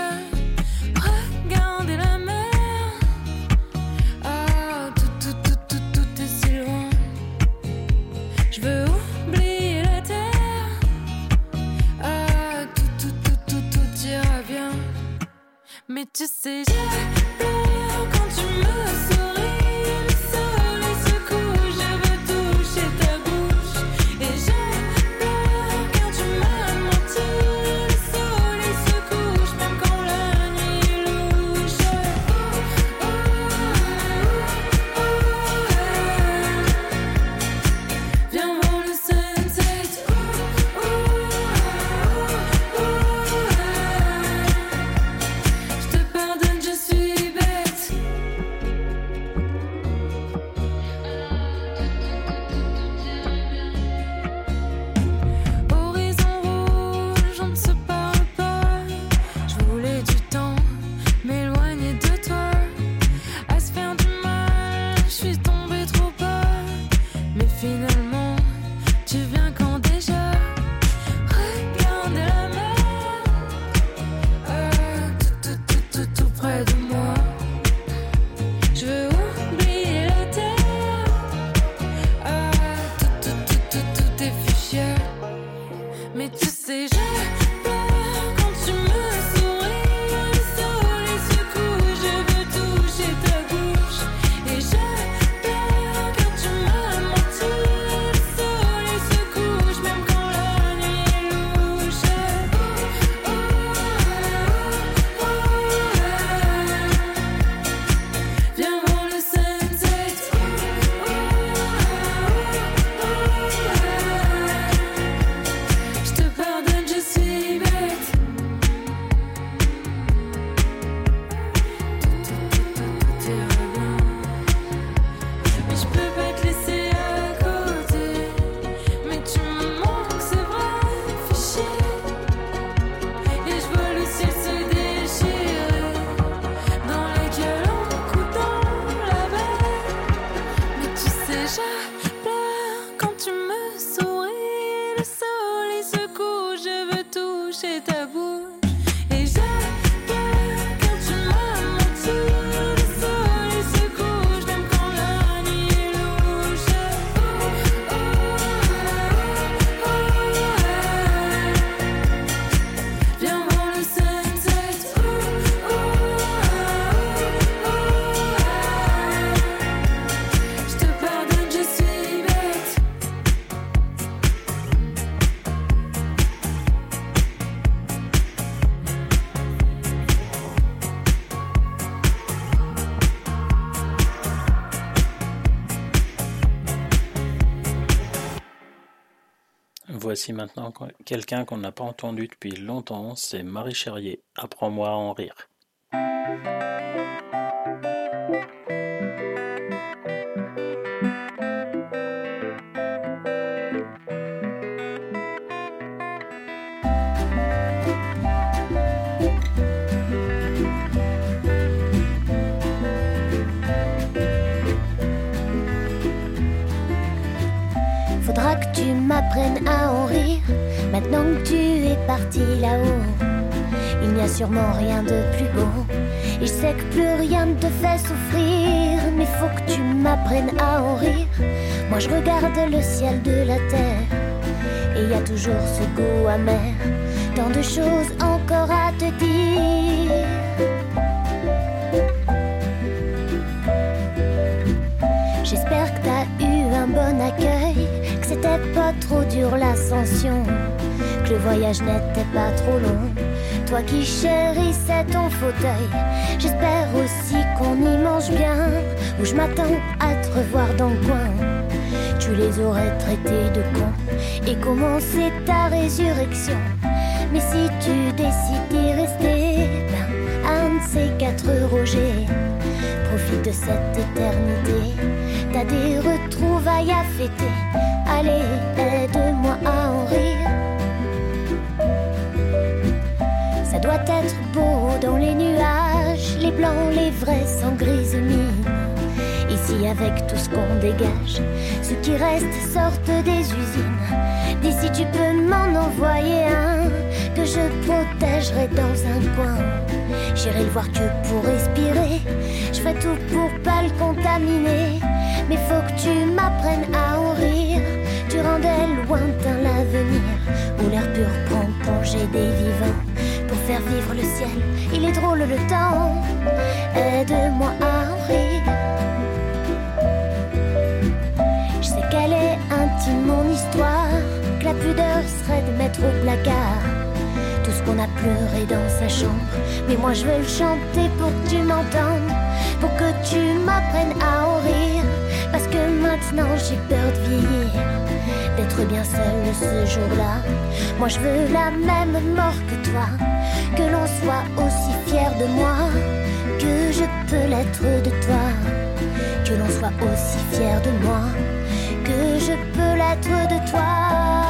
voici maintenant quelqu'un qu'on n'a pas entendu depuis longtemps, c'est Marie Cherrier. Apprends-moi à en rire. maintenant que tu es parti là-haut. Il n'y a sûrement rien de plus beau. Et je sais que plus rien ne te fait souffrir, mais faut que tu m'apprennes à en rire. Moi je regarde le ciel de la terre, et il y a toujours ce goût amer. Tant de choses encore à te dire. J'espère que t'as eu un bon accueil, que c'était pas trop dur l'ascension le voyage n'était pas trop long. Toi qui chérissais ton fauteuil, j'espère aussi qu'on y mange bien. Ou je m'attends à te revoir dans le coin. Tu les aurais traités de cons et commencé ta résurrection? Mais si tu décides d'y rester, ben, un de ces quatre Roger, profite de cette éternité. T'as des retrouvailles à fêter. Allez, aide-moi. doit être beau dans les nuages, les blancs, les vrais sans grise. Ici avec tout ce qu'on dégage, ce qui reste sortent des usines. D'ici tu peux m'en envoyer un que je protégerai dans un coin. J'irai le voir que pour respirer, je ferai tout pour pas le contaminer. Mais faut que tu m'apprennes à en rire. Tu rendais lointain l'avenir où l'air pur prend congé des vivants. Faire vivre le ciel, il est drôle le temps. Aide-moi à en rire. Je sais qu'elle est intime mon histoire, que la pudeur serait de mettre au placard tout ce qu'on a pleuré dans sa chambre. Mais moi je veux le chanter pour que tu m'entendes, pour que tu m'apprennes à en rire. Parce que maintenant j'ai peur de vieillir, d'être bien seule ce jour-là. Moi je veux la même mort que toi, que l'on soit aussi fier de moi, que je peux l'être de toi, que l'on soit aussi fier de moi, que je peux l'être de toi.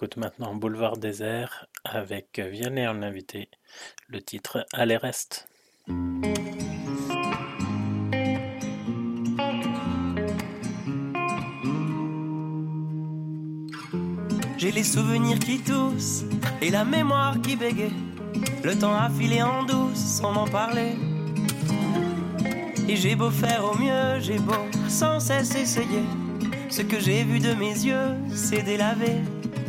Écoute maintenant Boulevard désert avec Vianney en invité. Le titre Allez reste. J'ai les souvenirs qui toussent et la mémoire qui bégaye. Le temps a filé en douce sans m'en parler. Et j'ai beau faire au mieux, j'ai beau sans cesse essayer. Ce que j'ai vu de mes yeux, c'est délavé.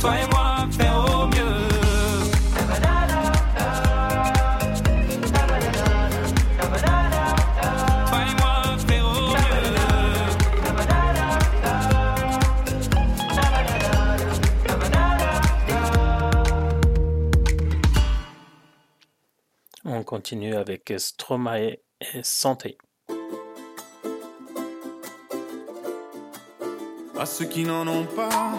toi et moi, faire au mieux. On continue avec Stromae et Santé. à ceux qui n'en ont pas,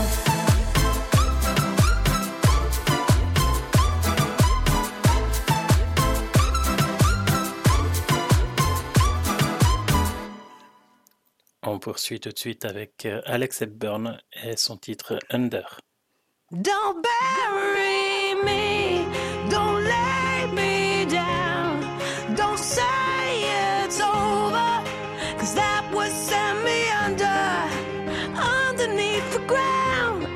Poursuit tout de suite avec euh, Alex Hepburn et son titre Under. Don't bury me, don't lay me down, don't say it's over, cause that would send me under, underneath the ground.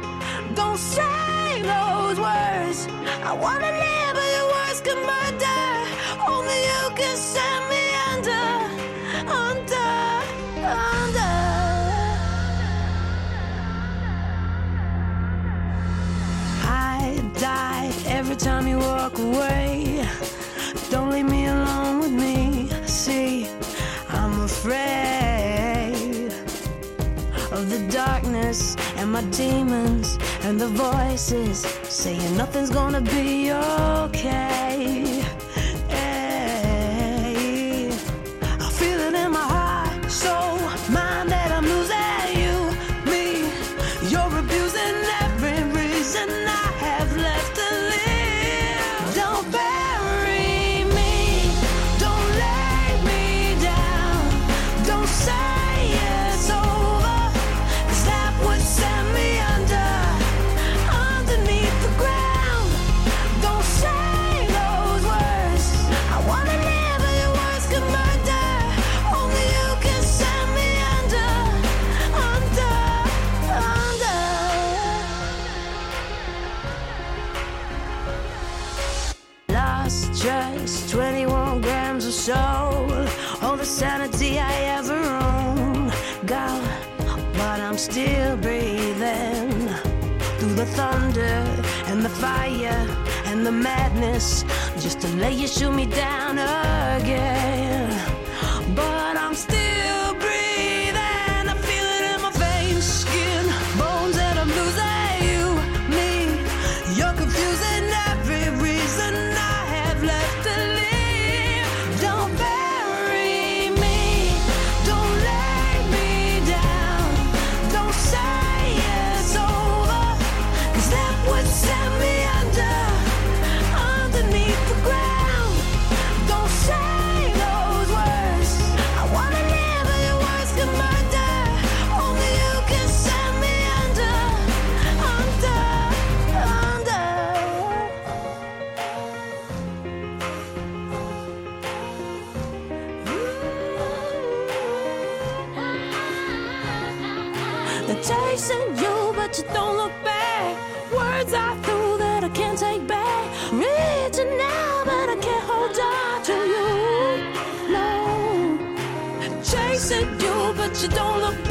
Don't say those words, I wanna every time you walk away. Don't leave me alone with me. See, I'm afraid of the darkness and my demons and the voices saying nothing's gonna be okay. Hey, I feel it in my heart, soul, the fire and the madness just to let you shoot me down again. But I'm still don't look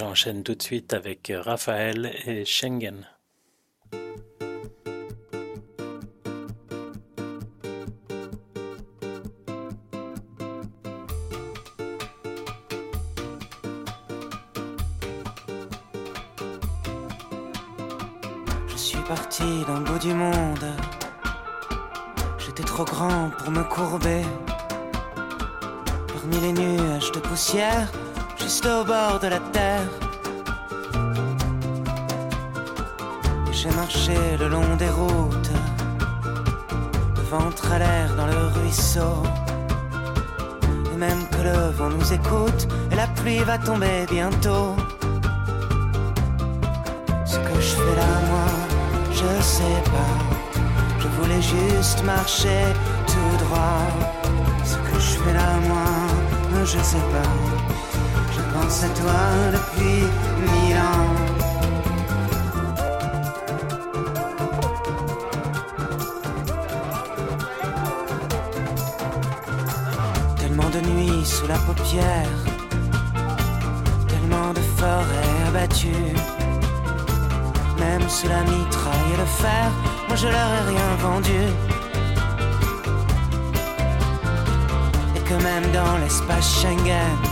J'enchaîne tout de suite avec Raphaël et Schengen. Je suis parti d'un bout du monde. J'étais trop grand pour me courber. Parmi les nuages de poussière, juste au bord de la terre. J'ai marché le long des routes, le ventre à l'air dans le ruisseau. Et même que le vent nous écoute, et la pluie va tomber bientôt. Ce que je fais là, moi, je sais pas. Je voulais juste marcher tout droit. Ce que je fais là, moi, je sais pas. Pense à toi depuis mille ans. Tellement de nuits sous la paupière, tellement de forêts abattues. Même sous la mitraille et le fer, moi je leur ai rien vendu. Et que même dans l'espace Schengen,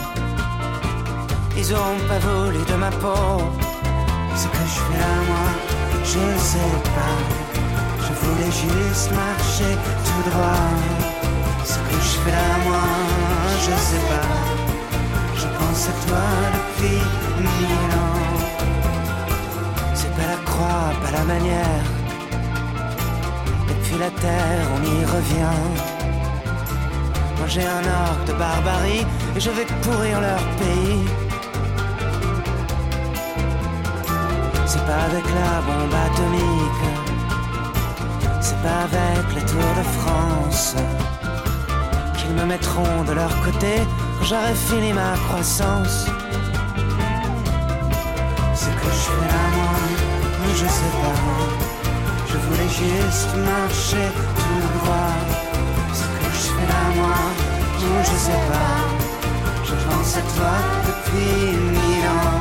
ils auront pas volé de ma peau. Ce que je fais là, moi, je sais pas. Je voulais juste marcher tout droit. Ce que je fais là, moi, je sais pas. Je pense à toi depuis mille ans. C'est pas la croix, pas la manière. Et puis la terre, on y revient. Moi j'ai un arc de barbarie et je vais pourrir leur pays. Pas avec la bombe atomique, c'est pas avec les Tours de France qu'ils me mettront de leur côté quand j'aurai fini ma croissance. Ce que je fais là, moi, je sais pas. Je voulais juste marcher tout droit. Ce que je fais là, moi, je sais pas. Je pense à toi depuis mille ans.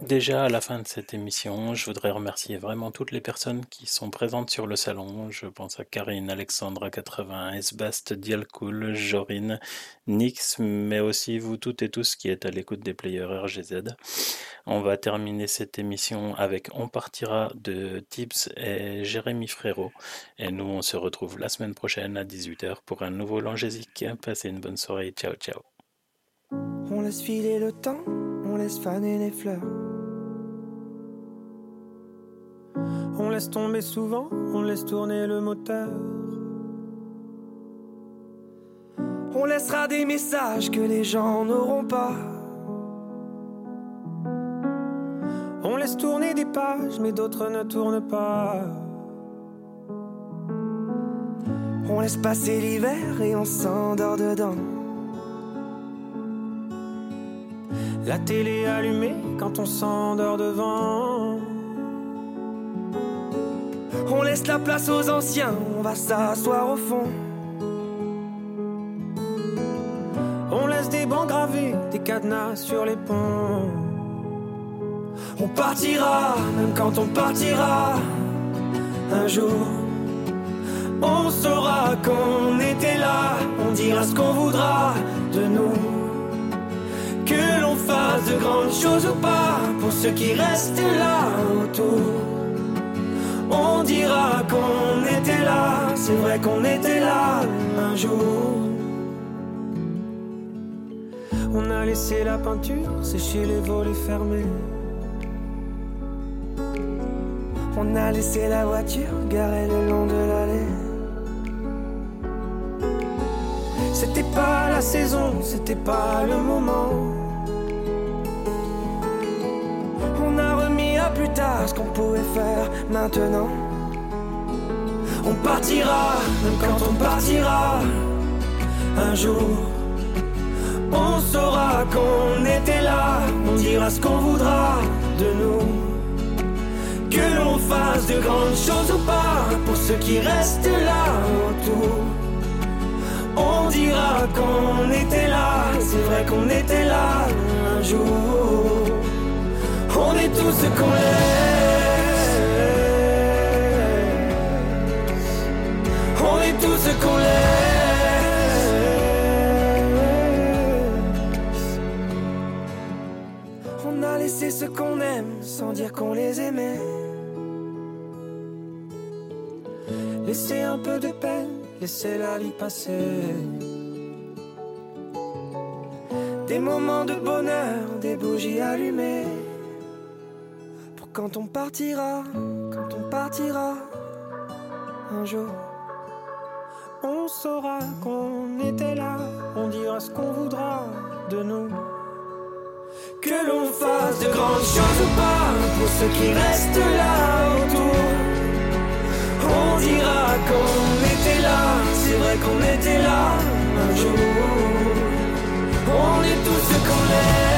Déjà à la fin de cette émission. Je voudrais remercier vraiment toutes les personnes qui sont présentes sur le salon. Je pense à Karine, Alexandra 80, Esbast, Dialcool, Jorine, Nix, mais aussi vous toutes et tous qui êtes à l'écoute des players RGZ. On va terminer cette émission avec On partira de Tips et Jérémy Frérot. Et nous, on se retrouve la semaine prochaine à 18h pour un nouveau Langésique. Passez une bonne soirée. Ciao, ciao. On laisse filer le temps, on laisse faner les fleurs. On laisse tomber souvent, on laisse tourner le moteur. On laissera des messages que les gens n'auront pas. On laisse tourner des pages, mais d'autres ne tournent pas. On laisse passer l'hiver et on s'endort dedans. La télé allumée quand on s'endort devant. On laisse la place aux anciens, on va s'asseoir au fond. On laisse des bancs gravés, des cadenas sur les ponts. On partira, même quand on partira. Un jour, on saura qu'on était là. On dira ce qu'on voudra de nous. Que l'on fasse de grandes choses ou pas, pour ceux qui restent là autour. On dira qu'on était là, c'est vrai qu'on était là un jour. On a laissé la peinture sécher les volets fermés. On a laissé la voiture garée le long de l'allée. C'était pas la saison, c'était pas le moment. Plus ce qu'on pouvait faire maintenant. On partira, même quand on partira. Un jour, on saura qu'on était là. On dira ce qu'on voudra de nous. Que l'on fasse de grandes choses ou pas, pour ceux qui restent là autour. On dira qu'on était là, c'est vrai qu'on était là un jour. On est tous ce qu'on est. On est tous ce qu'on laisse. On a laissé ce qu'on aime sans dire qu'on les aimait. Laissez un peu de peine, laissez la vie passer. Des moments de bonheur, des bougies allumées. Quand on partira, quand on partira, un jour, on saura qu'on était là. On dira ce qu'on voudra de nous. Que l'on fasse de grandes choses ou pas, pour ceux qui restent là autour. On dira qu'on était là, c'est vrai qu'on était là un jour. On est tous ce qu'on laisse.